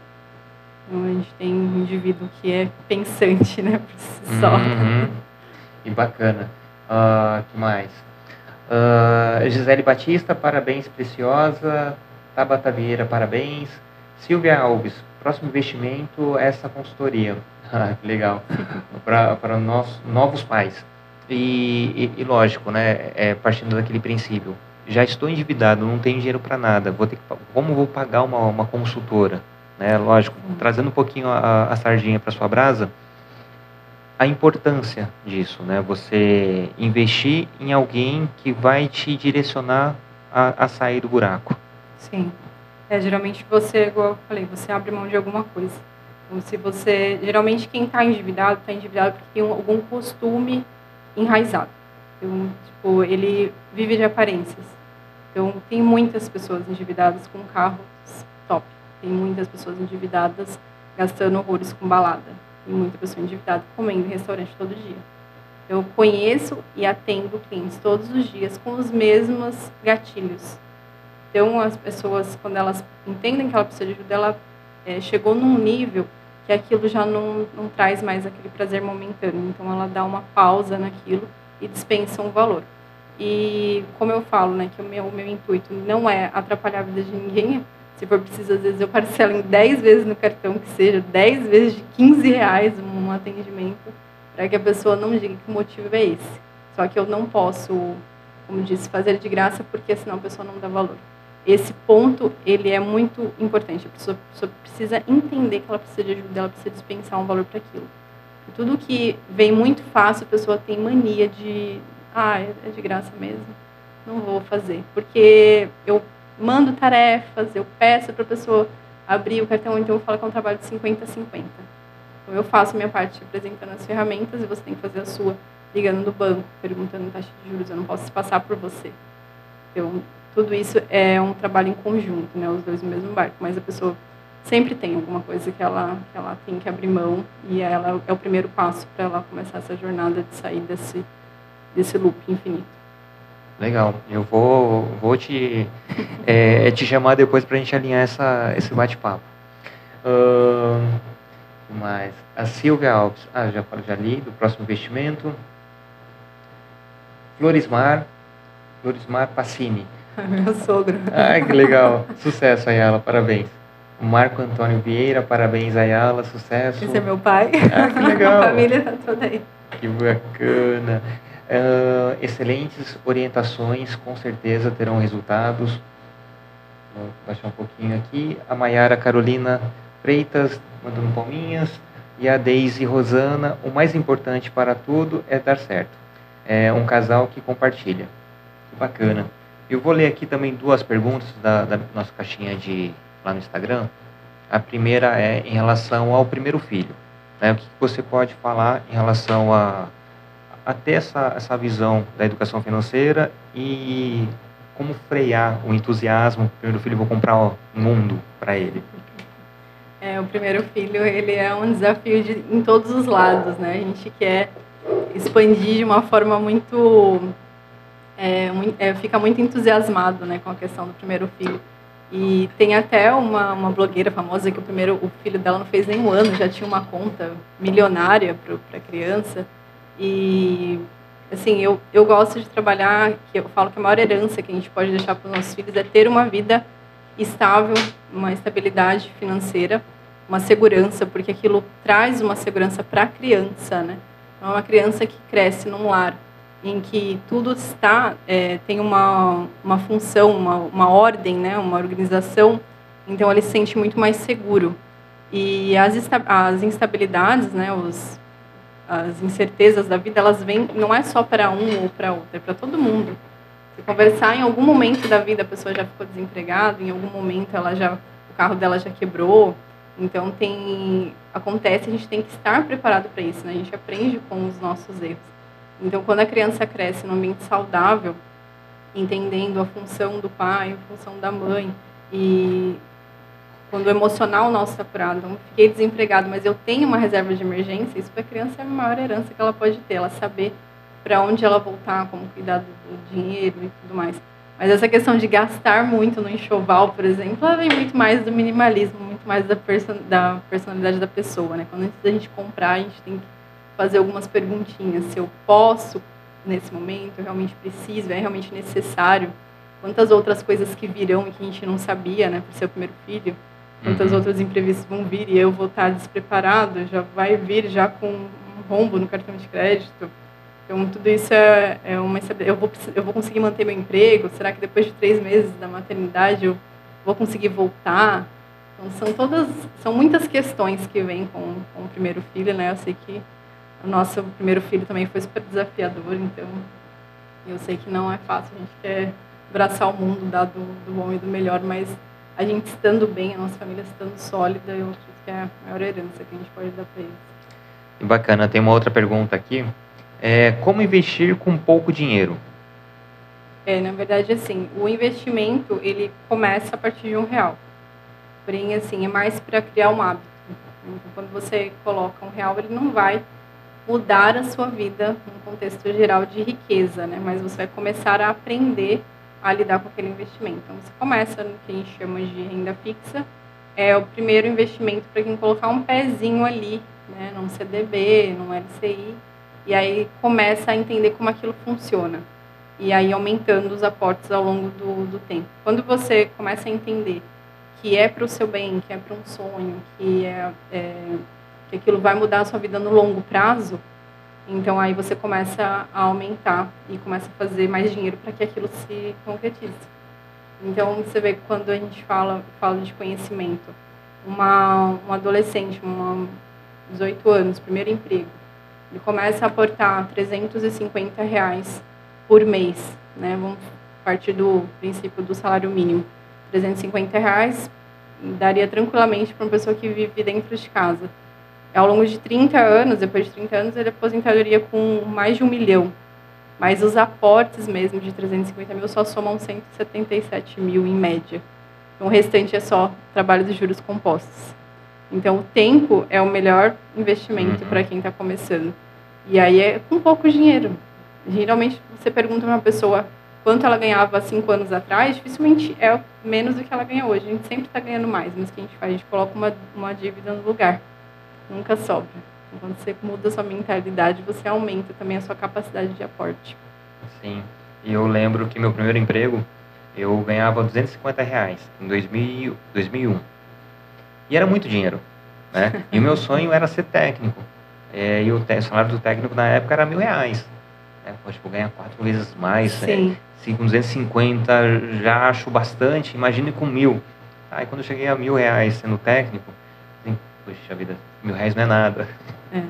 Então, a gente tem um indivíduo que é pensante, né, por si só. Uhum. E bacana. Uh, que mais? Uh, Gisele Batista, parabéns, preciosa. Tabata Vieira, parabéns. Silvia Alves, próximo investimento, essa consultoria. Ah, que legal. para nós, novos pais. E, e, e, lógico, né, é, partindo daquele princípio, já estou endividado, não tenho dinheiro para nada, vou ter que, como vou pagar uma, uma consultora? Né, lógico, trazendo um pouquinho a, a sardinha para sua brasa, a importância disso, né? Você investir em alguém que vai te direcionar a, a sair do buraco. Sim. É, geralmente você, igual eu falei, você abre mão de alguma coisa. Então, se você, geralmente quem está endividado, está endividado porque tem algum costume enraizado. Então, tipo, ele vive de aparências. Então, tem muitas pessoas endividadas com carros top. Tem muitas pessoas endividadas gastando horrores com balada e muita pessoa endividada comendo em restaurante todo dia. Eu conheço e atendo clientes todos os dias com os mesmos gatilhos. Então, as pessoas, quando elas entendem que ela precisa de ajuda, ela é, chegou num nível que aquilo já não, não traz mais aquele prazer momentâneo. Então, ela dá uma pausa naquilo e dispensa um valor. E, como eu falo, né, que o meu, o meu intuito não é atrapalhar a vida de ninguém, se for preciso, às vezes eu parcelo em 10 vezes no cartão, que seja 10 vezes de 15 reais um atendimento, para que a pessoa não diga que o motivo é esse. Só que eu não posso, como disse, fazer de graça, porque senão a pessoa não dá valor. Esse ponto, ele é muito importante. A pessoa, a pessoa precisa entender que ela precisa de ajuda, ela precisa dispensar um valor para aquilo. Tudo que vem muito fácil, a pessoa tem mania de, ah, é de graça mesmo, não vou fazer. Porque eu mando tarefas, eu peço para a pessoa abrir o cartão, então eu falo que é um trabalho de 50 a 50. Então eu faço a minha parte apresentando as ferramentas e você tem que fazer a sua ligando no banco, perguntando taxa de juros, eu não posso passar por você. Então, tudo isso é um trabalho em conjunto, né, os dois no mesmo barco, mas a pessoa sempre tem alguma coisa que ela, que ela tem que abrir mão e ela é o primeiro passo para ela começar essa jornada de sair desse, desse loop infinito. Legal. Eu vou, vou te, é, te chamar depois para a gente alinhar essa, esse bate-papo. Uh, mais a Silvia Alves. Ah, já, já li do próximo investimento. Florismar. Florismar Passini. Meu sogro. Ai, que legal. Sucesso, Ayala. Parabéns. Marco Antônio Vieira, parabéns, Ayala. Sucesso. Esse é meu pai. Ah, que legal. A família está toda aí. Que bacana. Uh, excelentes orientações, com certeza terão resultados. Vou baixar um pouquinho aqui. A Maiara Carolina Freitas mandando palminhas. E a Deise Rosana. O mais importante para tudo é dar certo. É um casal que compartilha. Que bacana. Eu vou ler aqui também duas perguntas da, da nossa caixinha de lá no Instagram. A primeira é em relação ao primeiro filho. Né? O que você pode falar em relação a, a ter essa, essa visão da educação financeira e como frear o entusiasmo? Primeiro filho, vou comprar o mundo para ele. É, o primeiro filho, ele é um desafio de, em todos os lados, né? A gente quer expandir de uma forma muito... É, é, fica muito entusiasmado né, com a questão do primeiro filho. E tem até uma, uma blogueira famosa que o primeiro o filho dela não fez nem um ano, já tinha uma conta milionária para a criança. E assim, eu, eu gosto de trabalhar, que eu falo que a maior herança que a gente pode deixar para os nossos filhos é ter uma vida estável, uma estabilidade financeira, uma segurança, porque aquilo traz uma segurança para a criança, né? É uma criança que cresce num lar em que tudo está é, tem uma, uma função, uma, uma ordem, né, uma organização, então ele se sente muito mais seguro. E as, as instabilidades, né, os, as incertezas da vida, elas vêm, não é só para um ou para outro, é para todo mundo. Se conversar em algum momento da vida, a pessoa já ficou desempregada, em algum momento ela já, o carro dela já quebrou, então tem, acontece, a gente tem que estar preparado para isso, né? a gente aprende com os nossos erros. Então, quando a criança cresce num ambiente saudável, entendendo a função do pai, a função da mãe, e quando o emocional nosso está curado, então, fiquei desempregado, mas eu tenho uma reserva de emergência, isso para a criança é a maior herança que ela pode ter, ela saber para onde ela voltar, como cuidar do dinheiro e tudo mais. Mas essa questão de gastar muito no enxoval, por exemplo, ela vem muito mais do minimalismo, muito mais da, da personalidade da pessoa, né? Quando antes da gente comprar, a gente tem que fazer algumas perguntinhas. Se eu posso, nesse momento, eu realmente preciso, é realmente necessário. Quantas outras coisas que virão e que a gente não sabia, né, por ser o primeiro filho. Quantas uhum. outras imprevistos vão vir e eu vou estar despreparado, já vai vir já com um rombo no cartão de crédito. Então, tudo isso é, é uma... Eu vou, eu vou conseguir manter meu emprego? Será que depois de três meses da maternidade eu vou conseguir voltar? Então, são todas... São muitas questões que vêm com, com o primeiro filho, né? Eu sei que o nosso primeiro filho também foi super desafiador, então eu sei que não é fácil, a gente quer abraçar o mundo, dar do, do bom e do melhor, mas a gente estando bem, a nossa família estando sólida, eu acredito que é a maior herança que a gente pode dar para eles. Bacana, tem uma outra pergunta aqui. É, como investir com pouco dinheiro? É, na verdade, assim, o investimento, ele começa a partir de um real. Porém, assim, é mais para criar um hábito. Então, quando você coloca um real, ele não vai mudar a sua vida num contexto geral de riqueza, né? Mas você vai começar a aprender a lidar com aquele investimento. Então, você começa no que a gente chama de renda fixa, é o primeiro investimento para quem colocar um pezinho ali, né, num CDB, num LCI, e aí começa a entender como aquilo funciona. E aí aumentando os aportes ao longo do, do tempo. Quando você começa a entender que é para o seu bem, que é para um sonho, que é, é que aquilo vai mudar a sua vida no longo prazo, então aí você começa a aumentar e começa a fazer mais dinheiro para que aquilo se concretize. Então você vê que quando a gente fala, fala de conhecimento, uma, um adolescente, uma 18 anos, primeiro emprego, ele começa a aportar 350 reais por mês, né? Vamos partir do princípio do salário mínimo. 350 reais daria tranquilamente para uma pessoa que vive dentro de casa ao longo de 30 anos, depois de 30 anos, ele aposentadoria com mais de um milhão. Mas os aportes mesmo de 350 mil só somam 177 mil em média. Então, o restante é só trabalho de juros compostos. Então, o tempo é o melhor investimento uhum. para quem está começando. E aí é com pouco dinheiro. Geralmente, você pergunta para uma pessoa quanto ela ganhava cinco anos atrás, dificilmente é menos do que ela ganha hoje. A gente sempre está ganhando mais, mas o que a gente faz? A gente coloca uma, uma dívida no lugar. Nunca sobra. Quando você muda a sua mentalidade, você aumenta também a sua capacidade de aporte. Sim. E eu lembro que meu primeiro emprego, eu ganhava 250 reais em 2000, 2001. E era muito dinheiro. Né? E o meu sonho era ser técnico. É, e o, o, salário do técnico na época era mil reais. Né? Pô, tipo, ganhar quatro vezes mais. É, Sim. É, se com 250 já acho bastante, imagine com mil. Aí quando eu cheguei a mil reais sendo técnico, assim, poxa vida, mil reais não é nada. É, é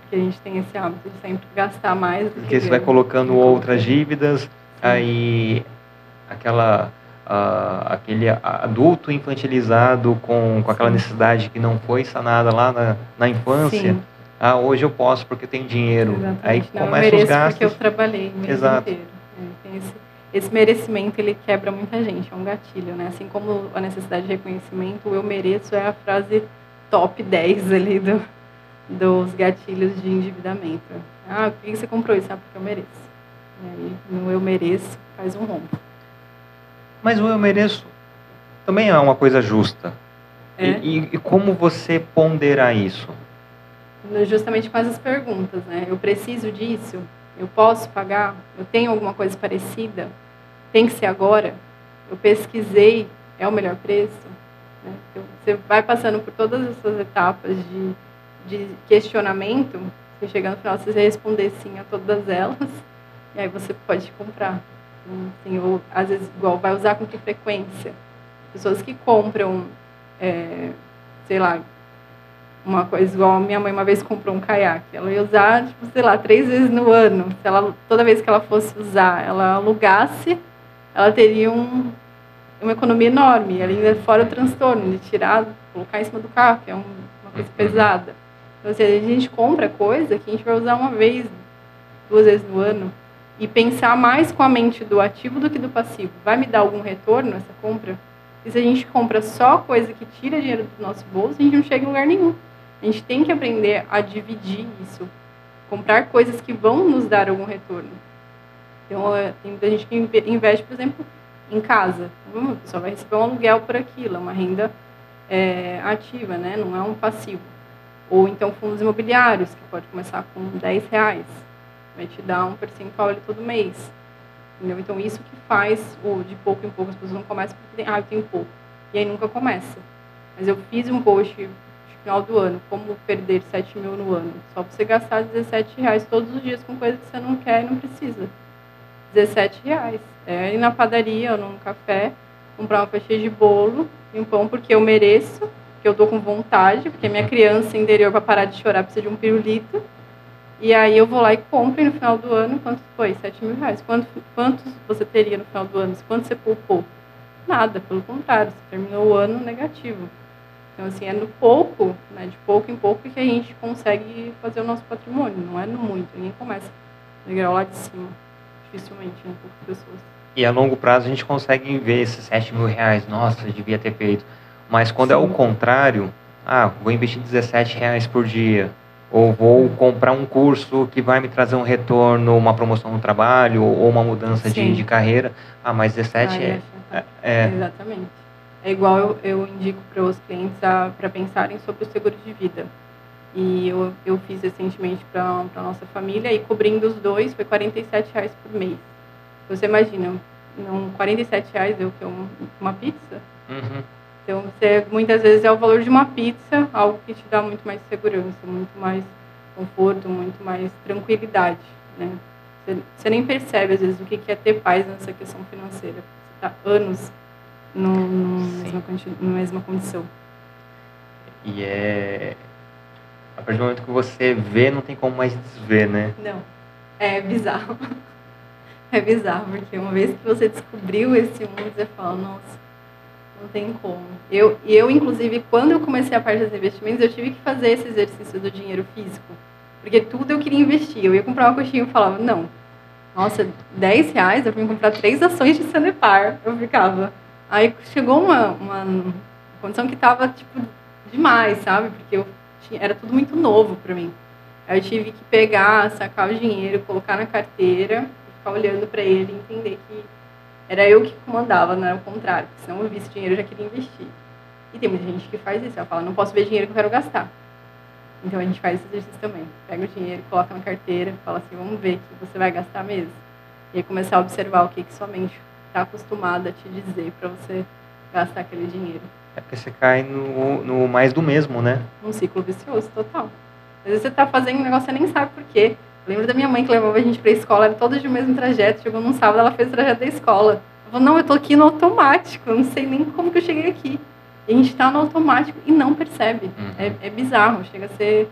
porque a gente tem esse hábito de sempre gastar mais do Porque você vai colocando outras dívidas, Sim. aí aquela uh, aquele adulto infantilizado com, com aquela necessidade que não foi sanada lá na, na infância. Sim. Ah, hoje eu posso porque tenho dinheiro. Exatamente. Aí não, começa os gastos. porque eu trabalhei o Exato. inteiro. É, tem esse, esse merecimento ele quebra muita gente, é um gatilho, né? Assim como a necessidade de reconhecimento, o eu mereço é a frase top 10 ali do, dos gatilhos de endividamento. Ah, por que você comprou isso? Ah, porque eu mereço. E aí, no eu mereço, faz um rombo. Mas o eu mereço também é uma coisa justa. É? E, e, como você ponderar isso? Justamente com essas perguntas, né? Eu preciso disso? Eu posso pagar? Eu tenho alguma coisa parecida? Tem que ser agora? Eu pesquisei, é o melhor preço? Né? Então, você vai passando por todas essas etapas de, de questionamento, você chega no final, você responder sim a todas elas, e aí você pode comprar. Assim, ou às vezes igual vai usar com que frequência. Pessoas que compram, é, sei lá, uma coisa igual minha mãe uma vez comprou um caiaque. Ela ia usar, tipo, sei lá, três vezes no ano. Se ela, toda vez que ela fosse usar, ela alugasse, ela teria um, uma economia enorme. Ainda fora o transtorno de tirar, colocar em cima do carro, que é um, uma coisa pesada. Então, assim, a gente compra coisa que a gente vai usar uma vez, duas vezes no ano, e pensar mais com a mente do ativo do que do passivo. Vai me dar algum retorno essa compra? E se a gente compra só coisa que tira dinheiro do nosso bolso, a gente não chega em lugar nenhum. A gente tem que aprender a dividir isso. Comprar coisas que vão nos dar algum retorno. Então, é, tem muita gente que investe, por exemplo, em casa. Hum, só vai receber um aluguel por aquilo, é uma renda é, ativa, né? não é um passivo. Ou então fundos imobiliários, que pode começar com 10 reais vai te dar um percentual ali todo mês. Entendeu? Então, isso que faz o de pouco em pouco, as pessoas não começam porque, ah, eu tenho pouco. E aí nunca começa. Mas eu fiz um post no final do ano, como perder 7 mil no ano. Só você gastar 17 reais todos os dias com coisa que você não quer e não precisa. 17 reais. É ir na padaria ou num café, comprar uma fatia de bolo e um pão porque eu mereço, que eu estou com vontade, porque minha criança interior para parar de chorar precisa de um pirulito e aí eu vou lá e compro e no final do ano, quanto foi? 7 mil reais. Quanto, quantos você teria no final do ano? Quanto você poupou? Nada, pelo contrário, você terminou o ano negativo. Então, assim, é no pouco, né, de pouco em pouco, que a gente consegue fazer o nosso patrimônio. Não é no muito, ninguém começa no grau lá de cima. Dificilmente, né, poucas pessoas. E a longo prazo a gente consegue ver esses 7 mil reais, nossa, devia ter feito. Mas quando Sim. é o contrário, ah, vou investir 17 reais por dia, ou vou comprar um curso que vai me trazer um retorno, uma promoção no trabalho ou uma mudança de, de, carreira. Ah, mas 17 ah, é, é, é, Exatamente. É igual eu, eu indico para os clientes para pensarem sobre o seguro de vida. E eu, eu fiz recentemente para a nossa família e cobrindo os dois foi 47 reais por mês. Você imagina, não, 47 reais deu que uma pizza? Uhum. Então, você, muitas vezes é o valor de uma pizza, algo que te dá muito mais segurança, muito mais conforto, muito mais tranquilidade, né? Você, você nem percebe, às vezes, o que é ter paz nessa questão financeira. Você está anos no, no mesma, na mesma condição. E é... A partir do momento que você vê, não tem como mais desver, né? Não. É bizarro. É bizarro, porque uma vez que você descobriu esse mundo, você fala, nossa, não tem como. Eu, eu, inclusive, quando eu comecei a parte dos investimentos, eu tive que fazer esse exercício do dinheiro físico. Porque tudo eu queria investir. Eu ia comprar uma coxinha e falava, não. Nossa, 10 reais eu fui comprar três ações de Sanepar. Eu ficava. Aí chegou uma, uma condição que estava, tipo, demais, sabe? Porque eu tinha, era tudo muito novo para mim. Eu tive que pegar, sacar o dinheiro, colocar na carteira, ficar olhando para ele e entender que era eu que comandava, não era o contrário. Porque senão eu visse dinheiro eu já queria investir. E tem muita gente que faz isso. Ela fala, não posso ver dinheiro que eu quero gastar. Então a gente faz esse exercício também. Pega o dinheiro, coloca na carteira, fala assim, vamos ver que você vai gastar mesmo. E aí começar a observar o que, que sua mente está acostumada a te dizer para você gastar aquele dinheiro. É porque você cai no, no mais do mesmo, né? Um ciclo vicioso total. Às vezes você está fazendo um negócio e você nem sabe por quê. Eu lembro da minha mãe que levava a gente para a escola, era todos de mesmo trajeto. Chegou num sábado, ela fez o trajeto da escola. Eu falei, não, eu tô aqui no automático, eu não sei nem como que eu cheguei aqui. E a gente está no automático e não percebe. Uhum. É, é, bizarro, chega a ser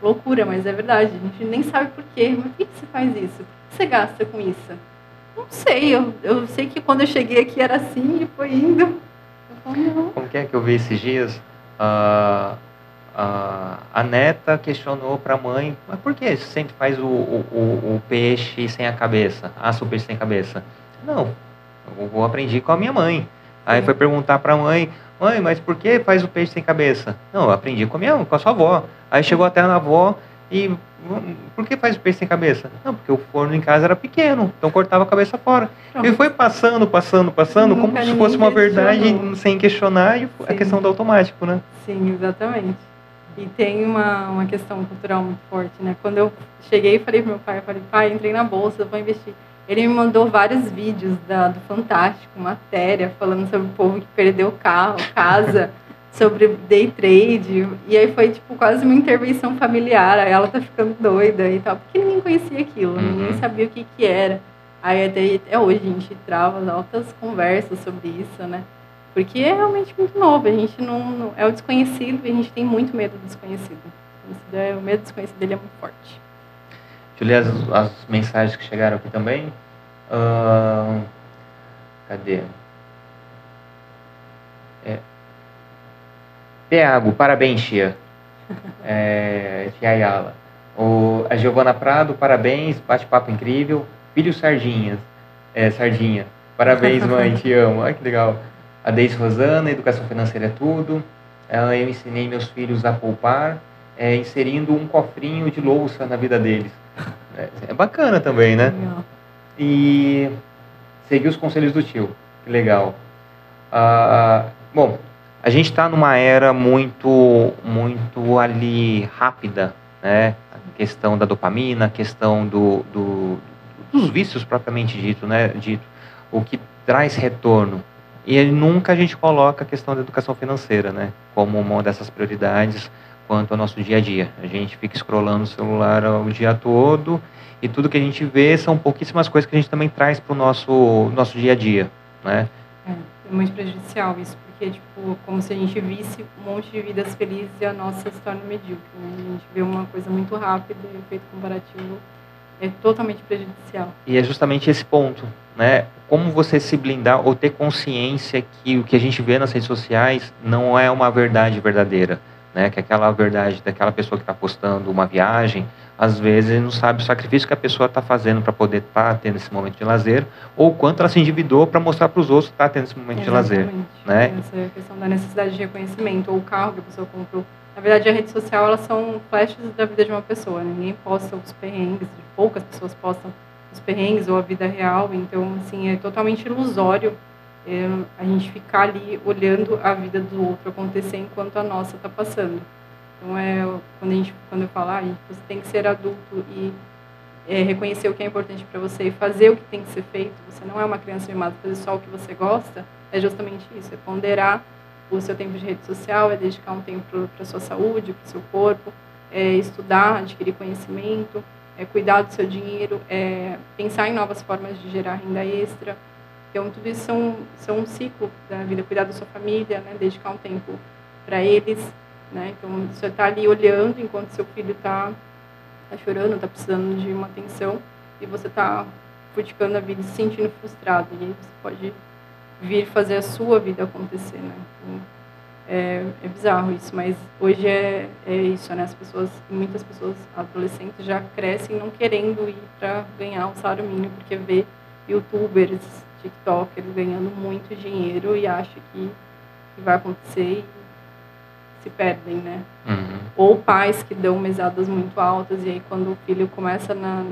loucura, mas é verdade. A gente nem sabe por quê. Mas por que, que você faz isso? Por que você gasta com isso? Não sei, eu, eu sei que quando eu cheguei aqui era assim e foi indo. Como que é que eu vi esses dias? Uh, uh, a neta questionou para a mãe, mas por que sempre faz o, o, o, peixe sem a cabeça? O peixe sem cabeça? Não, eu aprendi com a minha mãe. Aí foi perguntar para a mãe, mãe, mas por que faz o peixe sem cabeça? Não, eu aprendi com a minha com a sua avó. Aí chegou até na avó e por que faz o peixe sem cabeça? Não, porque o forno em casa era pequeno, então cortava a cabeça fora. Pronto. E foi passando, passando, passando, Nunca como se fosse uma verdade sem questionar e a questão do automático, né? Sim, exatamente. E tem uma, uma questão cultural muito forte, né? Quando eu cheguei e falei pro meu pai, eu falei, pai, entrei na bolsa, vou investir. Ele me mandou vários vídeos da, do Fantástico, matéria, falando sobre o povo que perdeu carro, casa. sobre day trade. E aí foi tipo quase uma intervenção familiar. Aí ela tá ficando doida e tal, porque ninguém conhecia aquilo, uhum. ninguém sabia o que que era. Aí até, até hoje a gente trava altas conversas sobre isso, né? Porque é realmente muito novo, a gente não, não é o desconhecido e a gente tem muito medo do desconhecido. É, o medo do desconhecido dele é muito forte. Deixa eu ler as, as mensagens que chegaram aqui também. Uh, cadê? É, Tiago, parabéns, tia. É, tia Ayala. O, a Giovana Prado, parabéns, bate-papo incrível. Filho Sardinhas, é, Sardinha. Parabéns, mãe, te amo. Ai, que legal. A Deise Rosana, educação financeira é tudo. Eu ensinei meus filhos a poupar, é, inserindo um cofrinho de louça na vida deles. É, é bacana também, né? E seguir os conselhos do tio. Que legal. Ah, bom, a gente está numa era muito, muito ali rápida, né? A questão da dopamina, a questão do, do, dos vícios propriamente dito, né? Dito, o que traz retorno. E nunca a gente coloca a questão da educação financeira, né? Como uma dessas prioridades quanto ao nosso dia a dia. A gente fica scrollando o celular o dia todo e tudo que a gente vê são pouquíssimas coisas que a gente também traz para o nosso, nosso dia a dia, né? É, é muito prejudicial isso porque tipo, como se a gente visse um monte de vidas felizes e a nossa se torna medíocre. Né? A gente vê uma coisa muito rápida e o efeito comparativo é totalmente prejudicial. E é justamente esse ponto, né? Como você se blindar ou ter consciência que o que a gente vê nas redes sociais não é uma verdade verdadeira, né? Que aquela verdade daquela pessoa que está postando uma viagem, às vezes não sabe o sacrifício que a pessoa está fazendo para poder estar tá tendo esse momento de lazer, ou quanto ela se endividou para mostrar para os outros que está tendo esse momento Exatamente. de lazer. Né? Essa questão da necessidade de reconhecimento, ou o carro que a pessoa comprou. Na verdade, a rede social, elas são flashes da vida de uma pessoa. Né? Ninguém posta os perrengues, poucas pessoas postam os perrengues ou a vida real. Então, assim, é totalmente ilusório é, a gente ficar ali olhando a vida do outro acontecer enquanto a nossa está passando. Então, é, quando, a gente, quando eu falo, ah, você tem que ser adulto e é, reconhecer o que é importante para você e fazer o que tem que ser feito, você não é uma criança mimada, fazer só o que você gosta, é justamente isso, é ponderar o seu tempo de rede social, é dedicar um tempo para sua saúde, para o seu corpo, é estudar, adquirir conhecimento, é cuidar do seu dinheiro, é pensar em novas formas de gerar renda extra. Então, tudo isso são, são um ciclo da vida, cuidar da sua família, né, dedicar um tempo para eles, né? Então, você está ali olhando enquanto seu filho está tá chorando, está precisando de uma atenção, e você está criticando a vida e se sentindo frustrado. E aí você pode vir fazer a sua vida acontecer. Né? Então, é, é bizarro isso, mas hoje é, é isso, né? As pessoas, muitas pessoas adolescentes já crescem não querendo ir para ganhar um salário mínimo, porque vê youtubers, tiktokers ganhando muito dinheiro e acha que, que vai acontecer se perdem, né? Uhum. Ou pais que dão mesadas muito altas e aí quando o filho começa na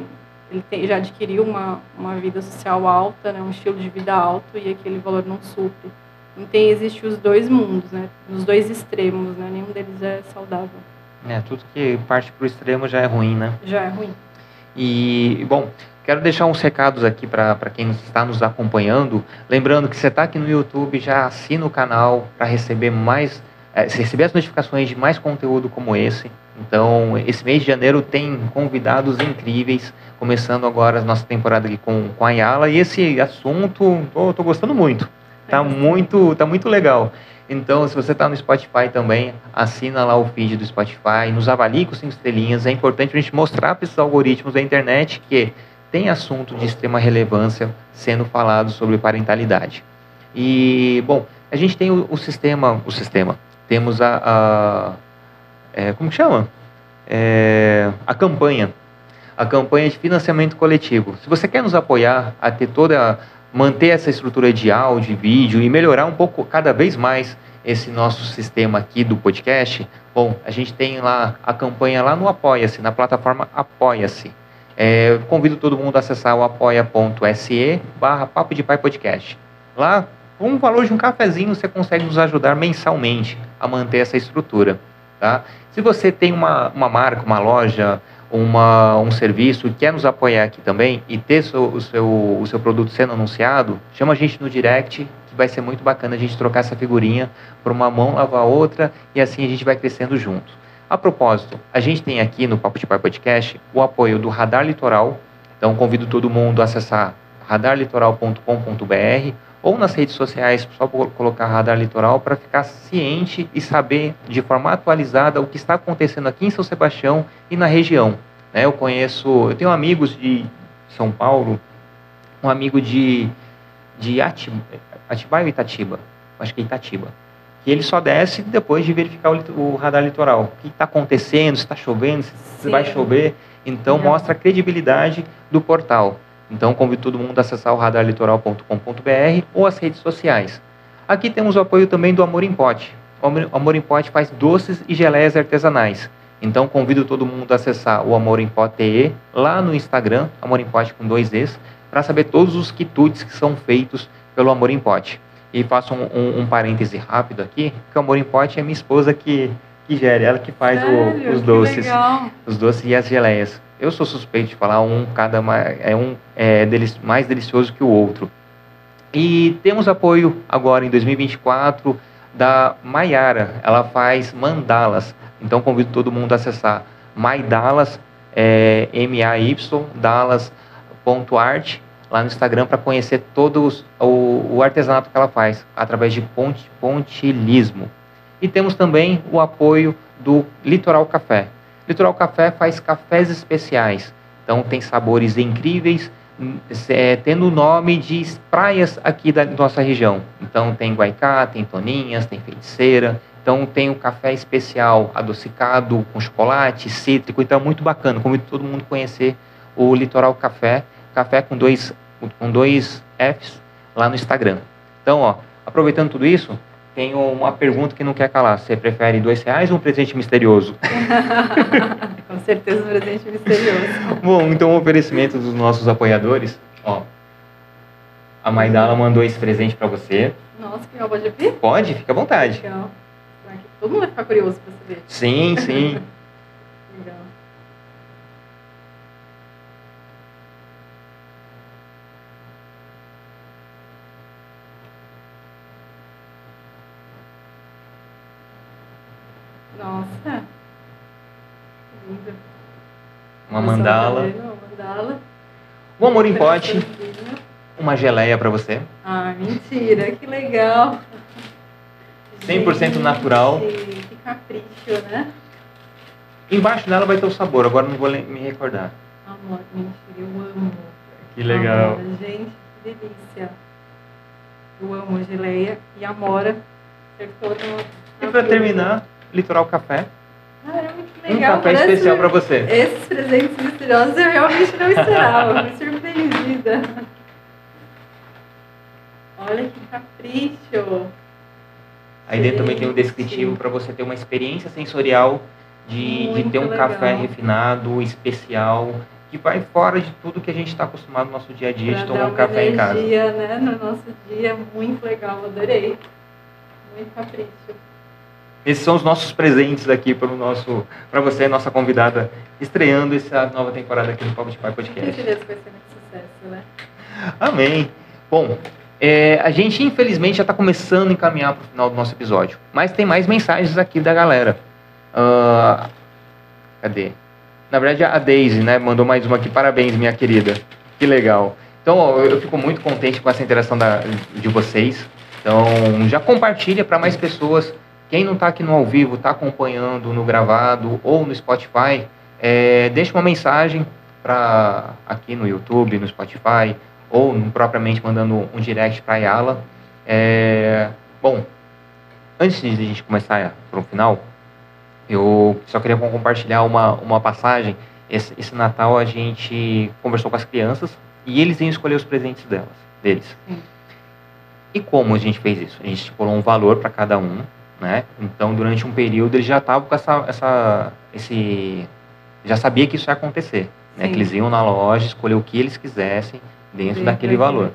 ele tem, já adquiriu uma, uma vida social alta, né, um estilo de vida alto e aquele valor não supre. Então existe os dois mundos, né, os dois extremos, né, nenhum deles é saudável. É, tudo que parte para o extremo já é ruim, né? Já é ruim. E, bom, quero deixar uns recados aqui para quem está nos acompanhando. Lembrando que você está aqui no YouTube, já assina o canal para receber mais, é, receber as notificações de mais conteúdo como esse. Então, esse mês de janeiro tem convidados incríveis, começando agora a nossa temporada aqui com, com a Yala. E esse assunto, estou gostando muito. Tá muito, tá muito legal. Então, se você está no Spotify também, assina lá o feed do Spotify, nos avalie com cinco estrelinhas. É importante a gente mostrar para esses algoritmos da internet que tem assunto de extrema relevância sendo falado sobre parentalidade. E, bom, a gente tem o, o sistema, o sistema, temos a, a é, como que chama? É, a campanha, a campanha de financiamento coletivo. Se você quer nos apoiar a ter toda manter essa estrutura de áudio vídeo e melhorar um pouco, cada vez mais, esse nosso sistema aqui do podcast, bom, a gente tem lá a campanha lá no Apoia-se, na plataforma Apoia-se. É, convido todo mundo a acessar o apoia.se barra Papo de Pai Podcast. Lá, com um valor de um cafezinho, você consegue nos ajudar mensalmente a manter essa estrutura. Tá? Se você tem uma, uma marca, uma loja, uma, um serviço quer nos apoiar aqui também e ter o, seu, o seu produto sendo anunciado, chama a gente no direct, que vai ser muito bacana a gente trocar essa figurinha para uma mão lavar a outra e assim a gente vai crescendo junto. A propósito, a gente tem aqui no Papo de Pai Podcast o apoio do Radar Litoral, então convido todo mundo a acessar radarlitoral.com.br ou nas redes sociais, só colocar Radar Litoral para ficar ciente e saber de forma atualizada o que está acontecendo aqui em São Sebastião e na região. Né? Eu conheço, eu tenho amigos de São Paulo, um amigo de, de Atiba, Atibaia ou Itatiba? Acho que é Itatiba. Que ele só desce depois de verificar o, o radar litoral. O que está acontecendo, se está chovendo, se Sim. vai chover. Então, Não. mostra a credibilidade do portal. Então, convido todo mundo a acessar o radarlitoral.com.br ou as redes sociais. Aqui temos o apoio também do Amor em Pote. O Amor em Pote faz doces e geleias artesanais. Então, convido todo mundo a acessar o Amor em Pote lá no Instagram, Amor em Pote com dois Es, para saber todos os quitutes que são feitos pelo Amor em Pote. E faço um, um, um parêntese rápido aqui, que o Amor em Pote é minha esposa que, que gere, ela que faz o, os doces, os doces e as geleias. Eu sou suspeito de falar um cada é um é mais delicioso que o outro. E temos apoio agora em 2024 da Maiara. Ela faz mandalas. Então convido todo mundo a acessar Maidalas, é, M-A-Y, Dallas.art, lá no Instagram para conhecer todo o, o, artesanato que ela faz, através de pontilismo. E temos também o apoio do Litoral Café. Litoral Café faz cafés especiais, então tem sabores incríveis, é, tendo o nome de praias aqui da nossa região. Então tem Guaicá, tem Toninhas, tem Feiticeira, então tem o café especial adocicado com chocolate, cítrico, então é muito bacana. Convido todo mundo a conhecer o Litoral Café, café com dois, com dois Fs lá no Instagram. Então, ó, aproveitando tudo isso, tenho uma pergunta que não quer calar. Você prefere dois reais ou um presente misterioso? Com certeza um presente misterioso. Bom, então o oferecimento dos nossos apoiadores. Ó, a Maidala mandou esse presente para você. Nossa, que legal. Pode abrir? Pode, fica à vontade. Legal. Todo mundo vai ficar curioso para saber. Sim, sim. Nossa. Linda. Uma mandala. Uma mandala. Um amor em pote. Uma geleia para você. Ah, mentira. Que legal. 100% Gente, natural. Que capricho, né? Embaixo dela vai ter o sabor, agora não vou me recordar. Amor, mentira, eu amo. Que legal. Amora, gente, que delícia. Eu amo geleia e amora. E para terminar, Litoral Café. Caramba, que legal. Um café Parece especial para você. Esses presentes misteriosos eu realmente não esperava. Fui surpreendida. Olha que capricho. Aí dentro também tem um descritivo para você ter uma experiência sensorial de, de ter um legal. café refinado, especial, que vai fora de tudo que a gente está acostumado no nosso dia a dia Pra de tomar um café em casa. energia, né, no nosso dia, muito legal, adorei. Muito capricho. Esses são os nossos presentes aqui para o nosso, para você, nossa convidada, estreando essa nova temporada aqui do Papo de Pai Podcast. que vai ser muito sucesso, né? Amém. Bom, é, a gente infelizmente já está começando a encaminhar para o final do nosso episódio, mas tem mais mensagens aqui da galera. Ah, cadê? Na verdade, a Daisy, né, mandou mais uma aqui. Parabéns, minha querida. Que legal. Então, ó, eu fico muito contente com essa interação da, de vocês. Então, já compartilha para mais pessoas. Quem não está aqui no ao vivo, está acompanhando no gravado ou no Spotify, é, deixa uma mensagem para aqui no YouTube, no Spotify, ou propriamente mandando um direct para a Yala. É, bom, antes de a gente começar para o final, eu só queria compartilhar uma, uma passagem. Esse, esse Natal a gente conversou com as crianças e eles iam escolher os presentes delas, deles. Sim. E como a gente fez isso? A gente estipulou um valor para cada um, né? Então, durante um período, eles já estavam com essa, essa, esse, já sabia que isso ia acontecer, né? Sim. Que eles iam na loja escolher o que eles quisessem dentro Dentro daquele valor.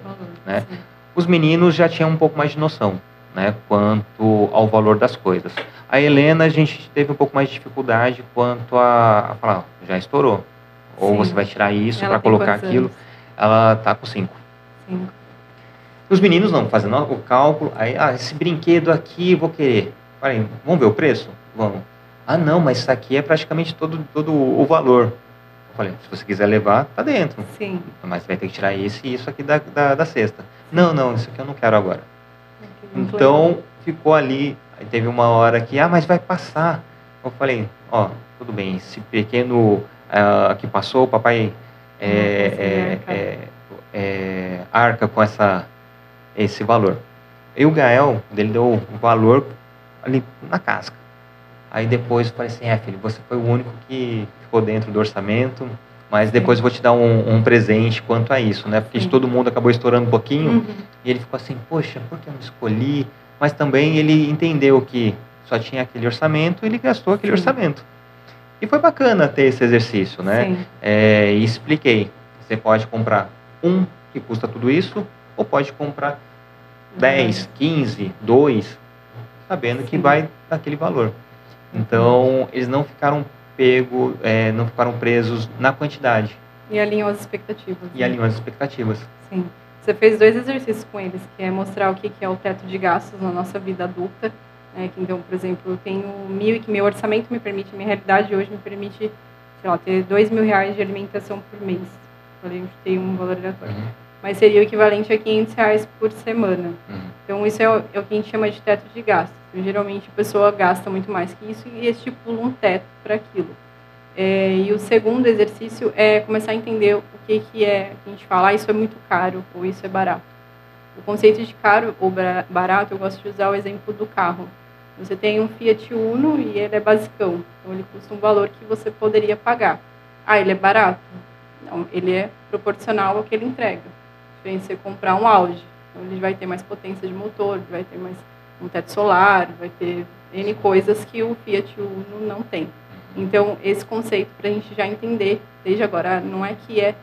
né? sim. Os meninos já tinham um pouco mais de noção, né, quanto ao valor das coisas. A Helena, a gente teve um pouco mais de dificuldade quanto a, a falar, "Ó, já estourou. Ou Sim. você vai tirar isso para colocar aquilo. anos? Ela tá com cinco. Sim. Os meninos não, fazendo o cálculo, aí, ah, esse brinquedo aqui vou querer. Falei, vamos ver o preço? Vamos. Ah, não, mas isso aqui é praticamente todo, todo o valor. Eu falei, se você quiser levar, tá dentro. Sim. Mas vai ter que tirar isso e isso aqui da, da, da cesta. Não, não, isso aqui eu não quero agora. Então ficou ali. Aí teve uma hora que, ah, mas vai passar. Eu falei, ó, tudo bem, esse pequeno ah, que passou, o papai é, é, é, é, arca com essa, esse valor. E o Gael, ele deu o valor ali na casca. Aí depois eu falei assim, é filho, você foi o único que ficou dentro do orçamento, mas depois eu vou te dar um, um presente quanto a isso, né? Porque Sim. todo mundo acabou estourando um pouquinho. Uhum. E ele ficou assim, poxa, por que eu não escolhi? Mas também ele entendeu que só tinha aquele orçamento e ele gastou aquele Sim. orçamento. E foi bacana ter esse exercício, né? É, e expliquei. Você pode comprar um que custa tudo isso, ou pode comprar 10, 15, 2, sabendo que vai daquele valor. Então, eles não ficaram pego, é, não ficaram presos na quantidade E alinham as expectativas. e alinham as expectativas. Sim. Você fez dois exercícios com eles, que é mostrar o que é o teto de gastos na nossa vida adulta. Né? Que, então, por exemplo, eu tenho mil e que meu orçamento me permite, minha realidade hoje me permite, sei lá, ter dois mil reais de alimentação por mês. Falei, tem um valor aleatório. Uhum, Mas seria o equivalente a 500 reais por semana. uhum. Então, isso é o, é o que a gente chama de teto de gastos. Então, geralmente, a pessoa gasta muito mais que isso e estipula um teto para aquilo. É, e o segundo exercício é começar a entender o que, que é, que a gente fala, ah, isso é muito caro ou isso é barato. O conceito de caro ou bara- barato, eu gosto de usar o exemplo do carro. Você tem um Fiat Uno e ele é basicão, então ele custa um valor que você poderia pagar. Ah, ele é barato? Não, ele é proporcional ao que ele entrega. De você comprar um Audi, então ele vai ter mais potência de motor, vai ter mais um teto solar, vai ter N coisas que o Fiat Uno não tem. Então, esse conceito para a gente já entender desde agora, não é que é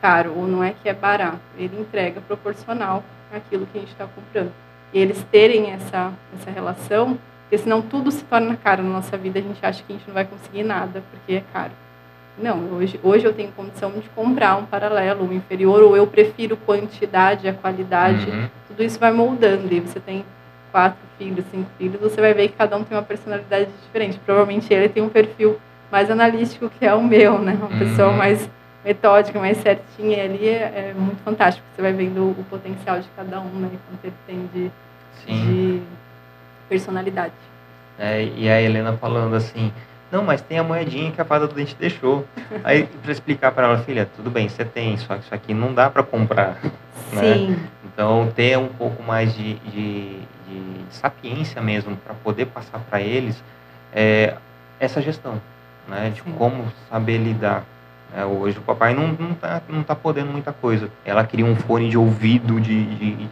caro ou não é que é barato, ele entrega proporcional àquilo que a gente está comprando. E eles terem essa, essa relação, porque senão tudo se torna caro na nossa vida, a gente acha que a gente não vai conseguir nada porque é caro. Não, hoje, hoje eu tenho condição de comprar um paralelo, um inferior, ou eu prefiro quantidade a qualidade, Uhum. tudo isso vai moldando. E você tem quatro filhos, cinco filhos, você vai ver que cada um tem uma personalidade diferente. Provavelmente ele tem um perfil mais analítico que é o meu, né? Uma Uhum. pessoa mais metódica, mais certinha. E ali é, é muito fantástico. Você vai vendo o potencial de cada um, né? Quanto ele tem de, Sim. de personalidade. É, e a Helena falando assim, não, mas tem a moedinha que a fada do dente deixou. Aí, para explicar para ela, filha, tudo bem, você tem, só que isso aqui não dá para comprar. Né? Sim, Então, ter um pouco mais de, de, de sapiência mesmo para poder passar para eles é, essa gestão, né? De Sim. como saber lidar. né? hoje o papai não, não, tá, não tá podendo muita coisa. Ela queria um fone de ouvido de, de, de,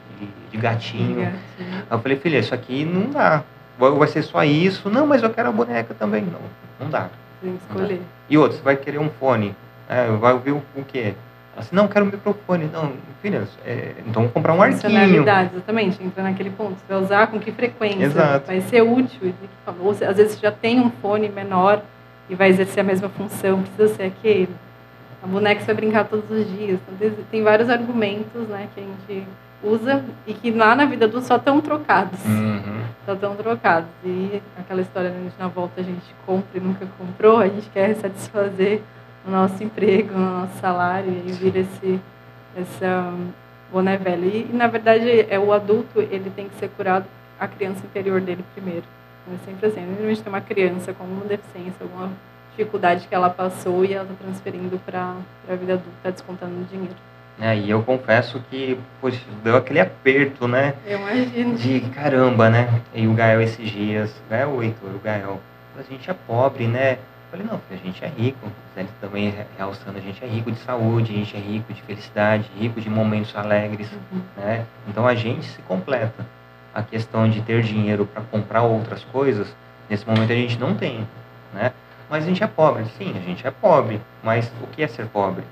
de gatinho. Gatinho. Aí eu falei, filha, isso aqui não dá. Vai ser só isso? Não, mas eu quero a boneca também. Não, não dá. Tem que escolher. E outro, você vai querer um fone. É, vai ouvir o, o quê? Assim, não, quero um microfone. Não, filha, é, então vou comprar um arquinho. Funcionalidade, exatamente. Entra naquele ponto. Você vai usar com que frequência? Exato. Vai ser útil? Ou às vezes você já tem um fone menor e vai exercer a mesma função, precisa ser aquele. A boneca vai brincar todos os dias. Então, tem- vários argumentos né, que a gente usa e que lá na vida adulta só estão trocados. Uhum. Só estão trocados. E aquela história, né, na volta a gente compra e nunca comprou, a gente quer satisfazer o nosso emprego, o nosso salário, e vira esse, essa boné velho. E, na verdade, é o adulto, ele tem que ser curado a criança interior dele primeiro. Então, é sempre assim, a gente tem uma criança com alguma deficiência, alguma dificuldade que ela passou e ela está transferindo para a vida adulta, está descontando no dinheiro. É, e eu confesso que, poxa, deu aquele aperto, né? Eu imagino. De caramba, né? E o Gael esses dias, o Gael, o Heitor, o Gael, a gente é pobre, né? Eu falei, não, a gente é rico. Ele também realçando, a gente é rico de saúde, a gente é rico de felicidade, rico de momentos alegres, Uhum. né? Então a gente se completa. A questão de ter dinheiro para comprar outras coisas, nesse momento a gente não tem, né? Mas a gente é pobre, sim, a gente é pobre. Mas o que é ser pobre,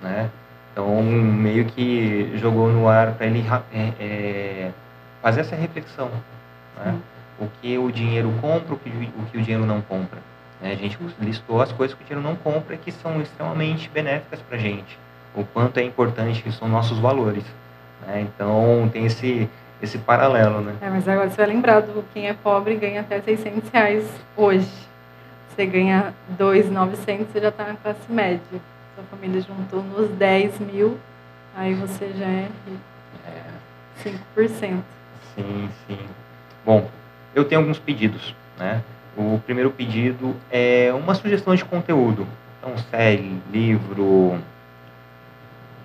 né? Então meio que jogou no ar para ele é, é, fazer essa reflexão, né? O que o dinheiro compra, o que o, que o dinheiro não compra. né? A gente listou as coisas que o dinheiro não compra e que são extremamente benéficas para a gente. O quanto é importante que são nossos valores. né? Então tem esse esse paralelo, né? É, mas agora você vai lembrar do quem é pobre ganha até 600 reais hoje. Você ganha 2,900, você já está na classe média. Sua família juntou nos 10 mil, aí você já é É, 5%. sim, sim. Bom, eu tenho alguns pedidos, né? O primeiro pedido é uma sugestão de conteúdo. Então, série, livro,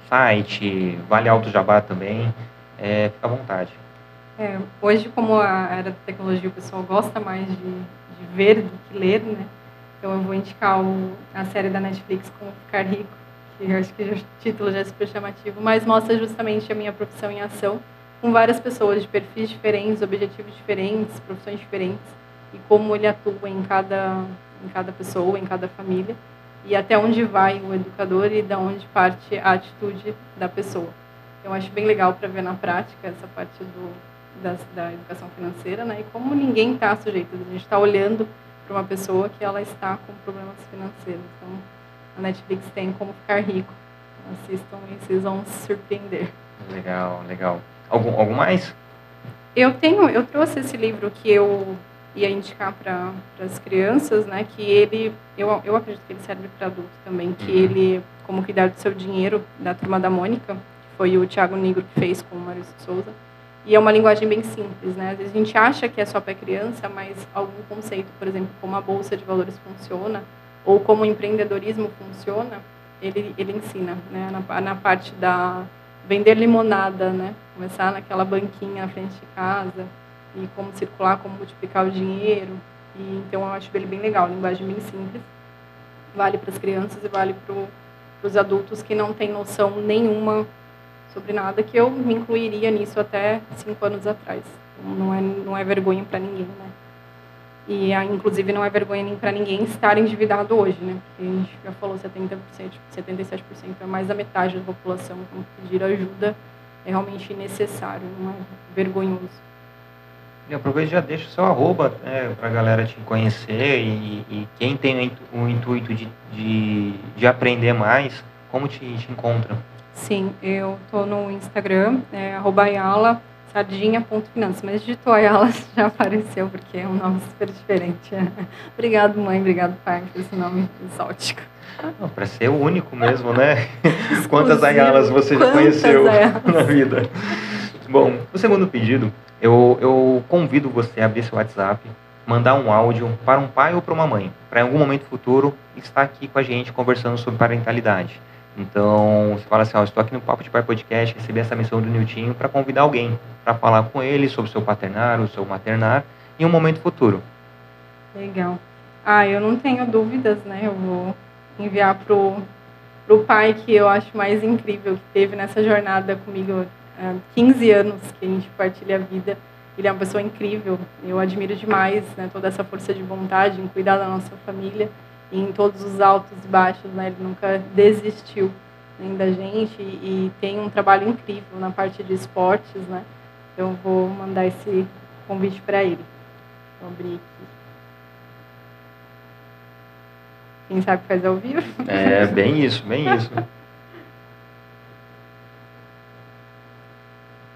site, vale alto jabá também. É, fica à vontade. É, hoje, como a era da tecnologia, o pessoal gosta mais de, de ver do que ler, né? Então eu vou indicar o- a série da Netflix Como Ficar Rico, que eu acho que o título já é super chamativo, mas mostra justamente a minha profissão em ação, com várias pessoas de perfis diferentes, objetivos diferentes, profissões diferentes, e como ele atua em cada, em cada pessoa, em cada família, e até onde vai o educador e da onde parte a atitude da pessoa. Eu acho bem legal para ver na prática essa parte do, da, da educação financeira, né? E como ninguém está sujeito, a gente está olhando para uma pessoa que ela está com problemas financeiros. Então, a Netflix tem como ficar rico. Assistam e vocês vão se surpreender. Legal, legal. Algum, algum mais? Eu tenho, eu trouxe esse livro que eu ia indicar para as crianças, né? Que ele, eu, eu acredito que ele serve para adulto também. Que Uhum. ele, como cuidar do seu dinheiro, da turma da Mônica, que foi o Thiago Negro que fez com o Maurício Souza. E é uma linguagem bem simples, né? Às vezes a gente acha que é só para criança, mas algum conceito, por exemplo, como a bolsa de valores funciona ou como o empreendedorismo funciona, ele ele ensina, né? Na, na parte da vender limonada, né? Começar naquela banquinha na frente de casa e como circular, como multiplicar o dinheiro. E então eu acho ele bem legal, linguagem bem simples. Vale para as crianças e vale para os adultos que não têm noção nenhuma sobre nada, que eu me incluiria nisso até cinco anos atrás. Então, Não é, não é vergonha para ninguém, né? E, ah, inclusive, não é vergonha nem para ninguém estar endividado hoje, né? Porque a gente já falou 70%, 77% é mais da metade da população. Então, pedir ajuda é realmente necessário, não é vergonhoso. E aproveita e já deixa o seu arroba né, para a galera te conhecer e, e quem tem o intu- o intuito de, de, de aprender mais, como te, te encontra? Sim, eu tô no Instagram, é arroba ayala, sardinha.finanças, mas digitou Ayala já apareceu, porque é um nome super diferente. Obrigado, mãe, obrigado, pai, por esse nome exótico. Para ser o único mesmo, né? Quantas Exclusivo. Ayalas você já Quantas conheceu Ayalas? na vida? Bom, o segundo pedido, eu, eu convido você a abrir seu WhatsApp, mandar um áudio para um pai ou para uma mãe, para em algum momento futuro estar aqui com a gente conversando sobre parentalidade. Então, você fala assim, ó, estou aqui no Papo de Pai Podcast, recebi essa missão do Niltinho para convidar alguém para falar com ele sobre o seu paternar, o seu maternar, em um momento futuro. Legal. Ah, eu não tenho dúvidas, né? Eu vou enviar pro, pro pai que eu acho mais incrível, que teve nessa jornada comigo há 15 anos que a gente partilha a vida. Ele é uma pessoa incrível. Eu admiro demais né, toda essa força de vontade em cuidar da nossa família e em todos os altos e baixos. Né, ele nunca desistiu nem da gente e, e tem um trabalho incrível na parte de esportes. Né? Então, vou mandar esse convite para ele. Vou abrir aqui. Quem sabe faz ao vivo? É, bem isso, bem isso.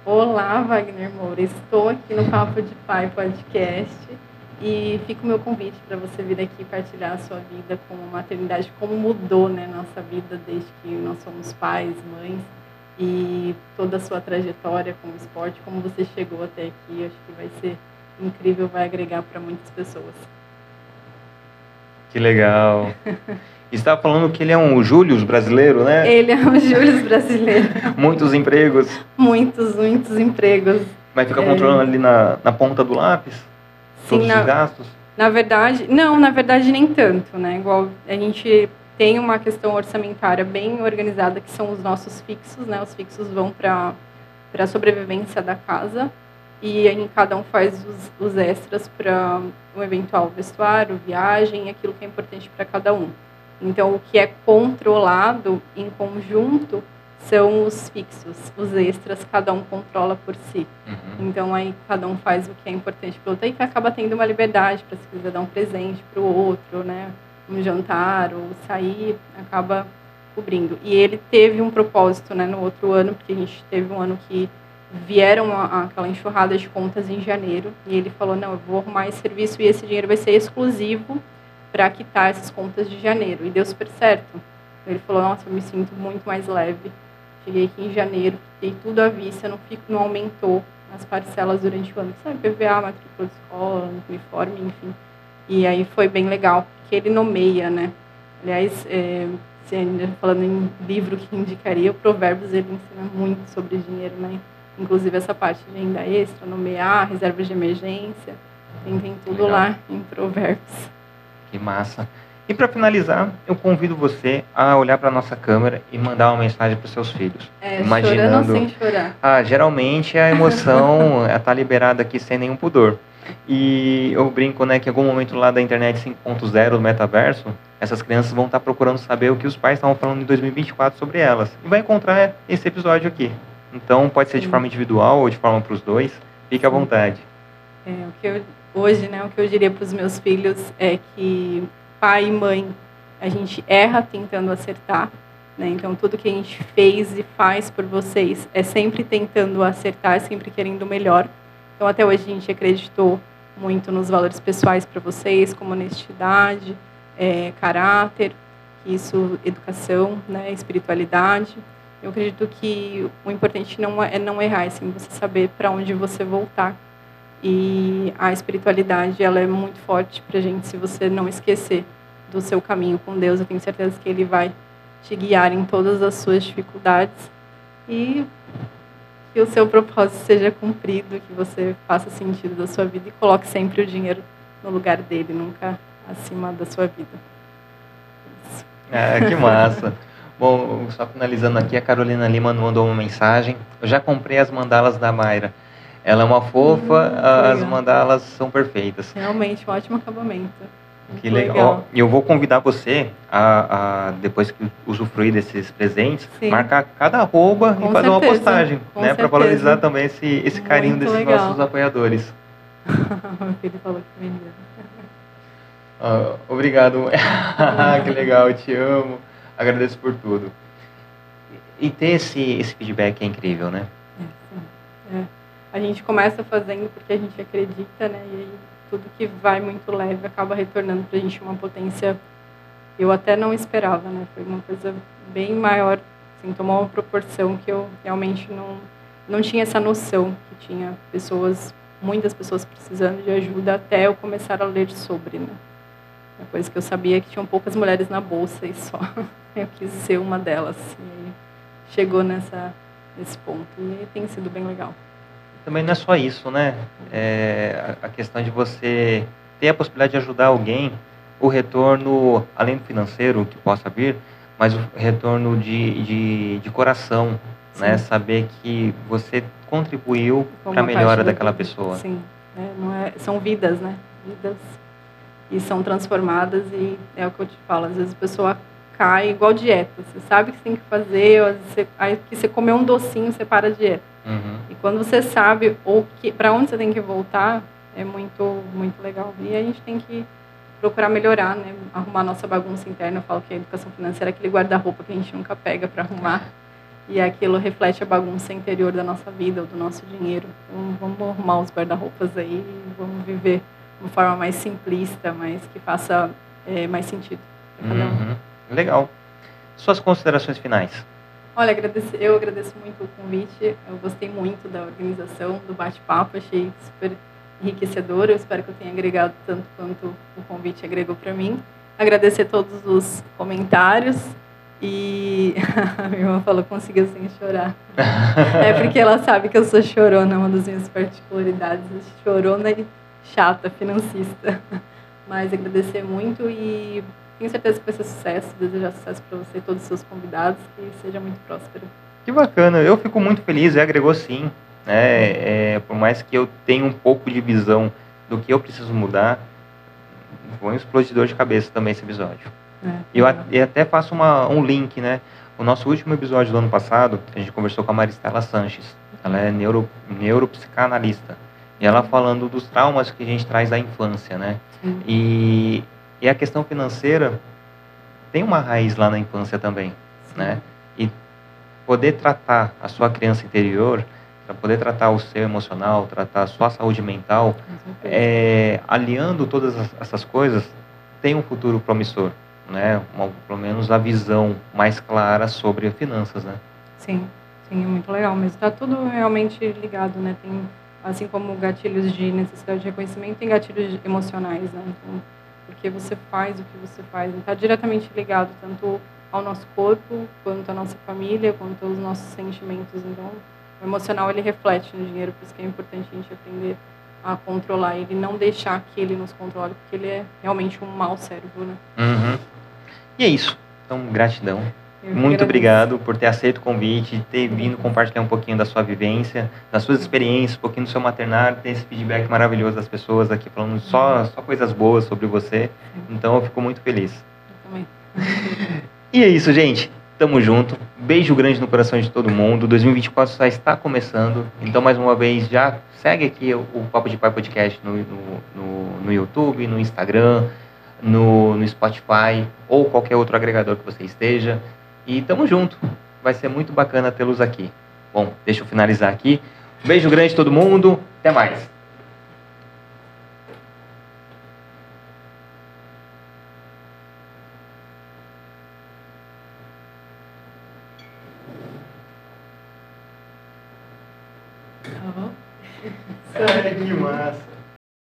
Olá, Wagner Moura. Estou aqui no Papo de Pai Podcast e fica o meu convite para você vir aqui partilhar a sua vida com a maternidade, como mudou né, nossa vida desde que nós somos pais, mães e toda a sua trajetória com o esporte, como você chegou até aqui. Acho que vai ser incrível, vai agregar para muitas pessoas. Que legal. Estava falando que ele é um Július brasileiro, né? Ele é um Július brasileiro. muitos empregos. Muitos, muitos empregos. Mas fica é... controlando ali na, na ponta do lápis? Sim, todos na, os gastos? Na verdade, não, na verdade nem tanto, né? Igual a gente tem uma questão orçamentária bem organizada, que são os nossos fixos, né? Os fixos vão para a sobrevivência da casa e aí cada um faz os, os extras para um eventual vestuário, viagem, aquilo que é importante para cada um. Então, o que é controlado em conjunto são os fixos, os extras, cada um controla por si. Uhum. Então, aí cada um faz o que é importante para o outro, e acaba tendo uma liberdade para se quiser dar um presente para o outro, né? um jantar ou sair, acaba cobrindo. E ele teve um propósito né, no outro ano, porque a gente teve um ano que vieram a, aquela enxurrada de contas em janeiro e ele falou não eu vou arrumar esse serviço e esse dinheiro vai ser exclusivo para quitar essas contas de janeiro e deu super certo ele falou nossa eu me sinto muito mais leve cheguei aqui em janeiro fiquei tudo à vista não fico não aumentou as parcelas durante o ano sabe PVA matrícula de escola uniforme enfim e aí foi bem legal porque ele nomeia né aliás é, falando em livro que indicaria o Provérbios ele ensina muito sobre dinheiro né inclusive essa parte de renda extra, nomear, reservas de emergência, tem, tem tudo Legal. lá em Provérbios. Que massa. E para finalizar, eu convido você a olhar para a nossa câmera e mandar uma mensagem para os seus filhos. É, imaginando... chorando sem chorar. Ah, geralmente a emoção está liberada aqui sem nenhum pudor. E eu brinco, né, que em algum momento lá da internet 5.0, do metaverso, essas crianças vão estar tá procurando saber o que os pais estavam falando em 2024 sobre elas. E vai encontrar esse episódio aqui. Então pode ser de forma individual ou de forma para os dois. Fique à vontade. É, o que eu, hoje, né, o que eu diria para os meus filhos é que pai e mãe, a gente erra tentando acertar. Né? Então tudo que a gente fez e faz por vocês é sempre tentando acertar, sempre querendo o melhor. Então até hoje a gente acreditou muito nos valores pessoais para vocês, como honestidade, é, caráter, isso, educação, né, espiritualidade. Eu acredito que o importante não é, é não errar, é sim você saber para onde você voltar. E a espiritualidade ela é muito forte para a gente se você não esquecer do seu caminho com Deus. Eu tenho certeza que Ele vai te guiar em todas as suas dificuldades e que o seu propósito seja cumprido, que você faça sentido da sua vida e coloque sempre o dinheiro no lugar dele, nunca acima da sua vida. Isso. É, que massa. Bom, só finalizando aqui, a Carolina Lima mandou uma mensagem. Eu já comprei as mandalas da Mayra. Ela é uma fofa, hum, as mandalas são perfeitas. Realmente, um ótimo acabamento. Que legal. E eu vou convidar você a, a, depois que usufruir desses presentes, Sim. marcar cada arroba Com e fazer certeza. uma postagem, Com né? Para valorizar também esse, esse carinho desses legal. nossos apoiadores. Ele falou que vendeu. Uh, obrigado. que legal, te amo agradeço por tudo. E ter esse, esse feedback é incrível, né? É, sim. É. A gente começa fazendo porque a gente acredita, né? E aí tudo que vai muito leve acaba retornando para a gente uma potência eu até não esperava, né? Foi uma coisa bem maior, assim, tomou uma proporção que eu realmente não não tinha essa noção que tinha pessoas, muitas pessoas precisando de ajuda até eu começar a ler sobre, né? Uma coisa que eu sabia que tinham poucas mulheres na bolsa e só eu quis ser uma delas. E chegou nessa, nesse ponto. E tem sido bem legal. Também não é só isso, né? É a questão de você ter a possibilidade de ajudar alguém, o retorno, além do financeiro que possa vir, mas o retorno de, de, de coração, né? Saber que você contribuiu para a melhora daquela vida. pessoa. Sim, é, é, são vidas, né? Vidas e são transformadas e é o que eu te falo. Às vezes a pessoa cai igual dieta. Você sabe o que você tem que fazer, às vezes você, aí que você comer um docinho, você para a dieta. Uhum. E quando você sabe ou que para onde você tem que voltar, é muito muito legal. E a gente tem que procurar melhorar, né? Arrumar nossa bagunça interna. Eu falo que a educação financeira é aquele guarda-roupa que a gente nunca pega para arrumar. E aquilo reflete a bagunça interior da nossa vida, ou do nosso dinheiro. Então, vamos arrumar os guarda-roupas aí e vamos viver de uma forma mais simplista, mas que faça é, mais sentido para cada um. Uhum. Legal. Suas considerações finais? Olha, eu agradeço muito o convite. Eu gostei muito da organização, do bate-papo. Achei super enriquecedor. Eu espero que eu tenha agregado tanto quanto o convite agregou para mim. Agradecer todos os comentários. E a minha irmã falou, conseguiu sem chorar. é porque ela sabe que eu sou chorona, uma das minhas particularidades. Chorona e chata, financista. Mas agradecer muito e tenho certeza que vai ser sucesso. Desejar sucesso para você e todos os seus convidados. Que seja muito próspero. Que bacana. Eu fico muito feliz. E agregou sim. Né? É, por mais que eu tenha um pouco de visão do que eu preciso mudar, foi um explodidor de cabeça também esse episódio. É, eu, eu até faço uma, um link, né? O nosso último episódio do ano passado, a gente conversou com a Maristela Sanches. Ela é neuro, neuropsicanalista. E ela falando dos traumas que a gente traz da infância, né? E, e a questão financeira tem uma raiz lá na infância também, Sim. né? E poder tratar a sua criança interior, para poder tratar o seu emocional, tratar a sua saúde mental, é, aliando todas essas coisas, tem um futuro promissor, né? Uma, pelo menos a visão mais clara sobre finanças, né? Sim, sim, é muito legal, mas está tudo realmente ligado, né? Tem assim como gatilhos de necessidade de reconhecimento, tem gatilhos emocionais, né? Então, porque você faz o que você faz, está diretamente ligado tanto ao nosso corpo, quanto à nossa família, quanto aos nossos sentimentos. Então, o emocional ele reflete no dinheiro, por isso que é importante a gente aprender a controlar ele, não deixar que ele nos controle, porque ele é realmente um mau cérebro, né? Uhum. E é isso. Então, gratidão. Muito obrigado por ter aceito o convite, ter vindo compartilhar um pouquinho da sua vivência, das suas experiências, um pouquinho do seu maternário, ter esse feedback maravilhoso das pessoas aqui falando só, só coisas boas sobre você. Então eu fico muito feliz. Eu também. e é isso, gente. Tamo junto. Beijo grande no coração de todo mundo. 2024 só está começando. Então, mais uma vez, já segue aqui o, Papo de Pai Podcast no, no, no, no YouTube, no Instagram, no, no Spotify ou qualquer outro agregador que você esteja. E tamo junto. Vai ser muito bacana tê-los aqui. Bom, deixa eu finalizar aqui. Um beijo grande todo mundo. Até mais.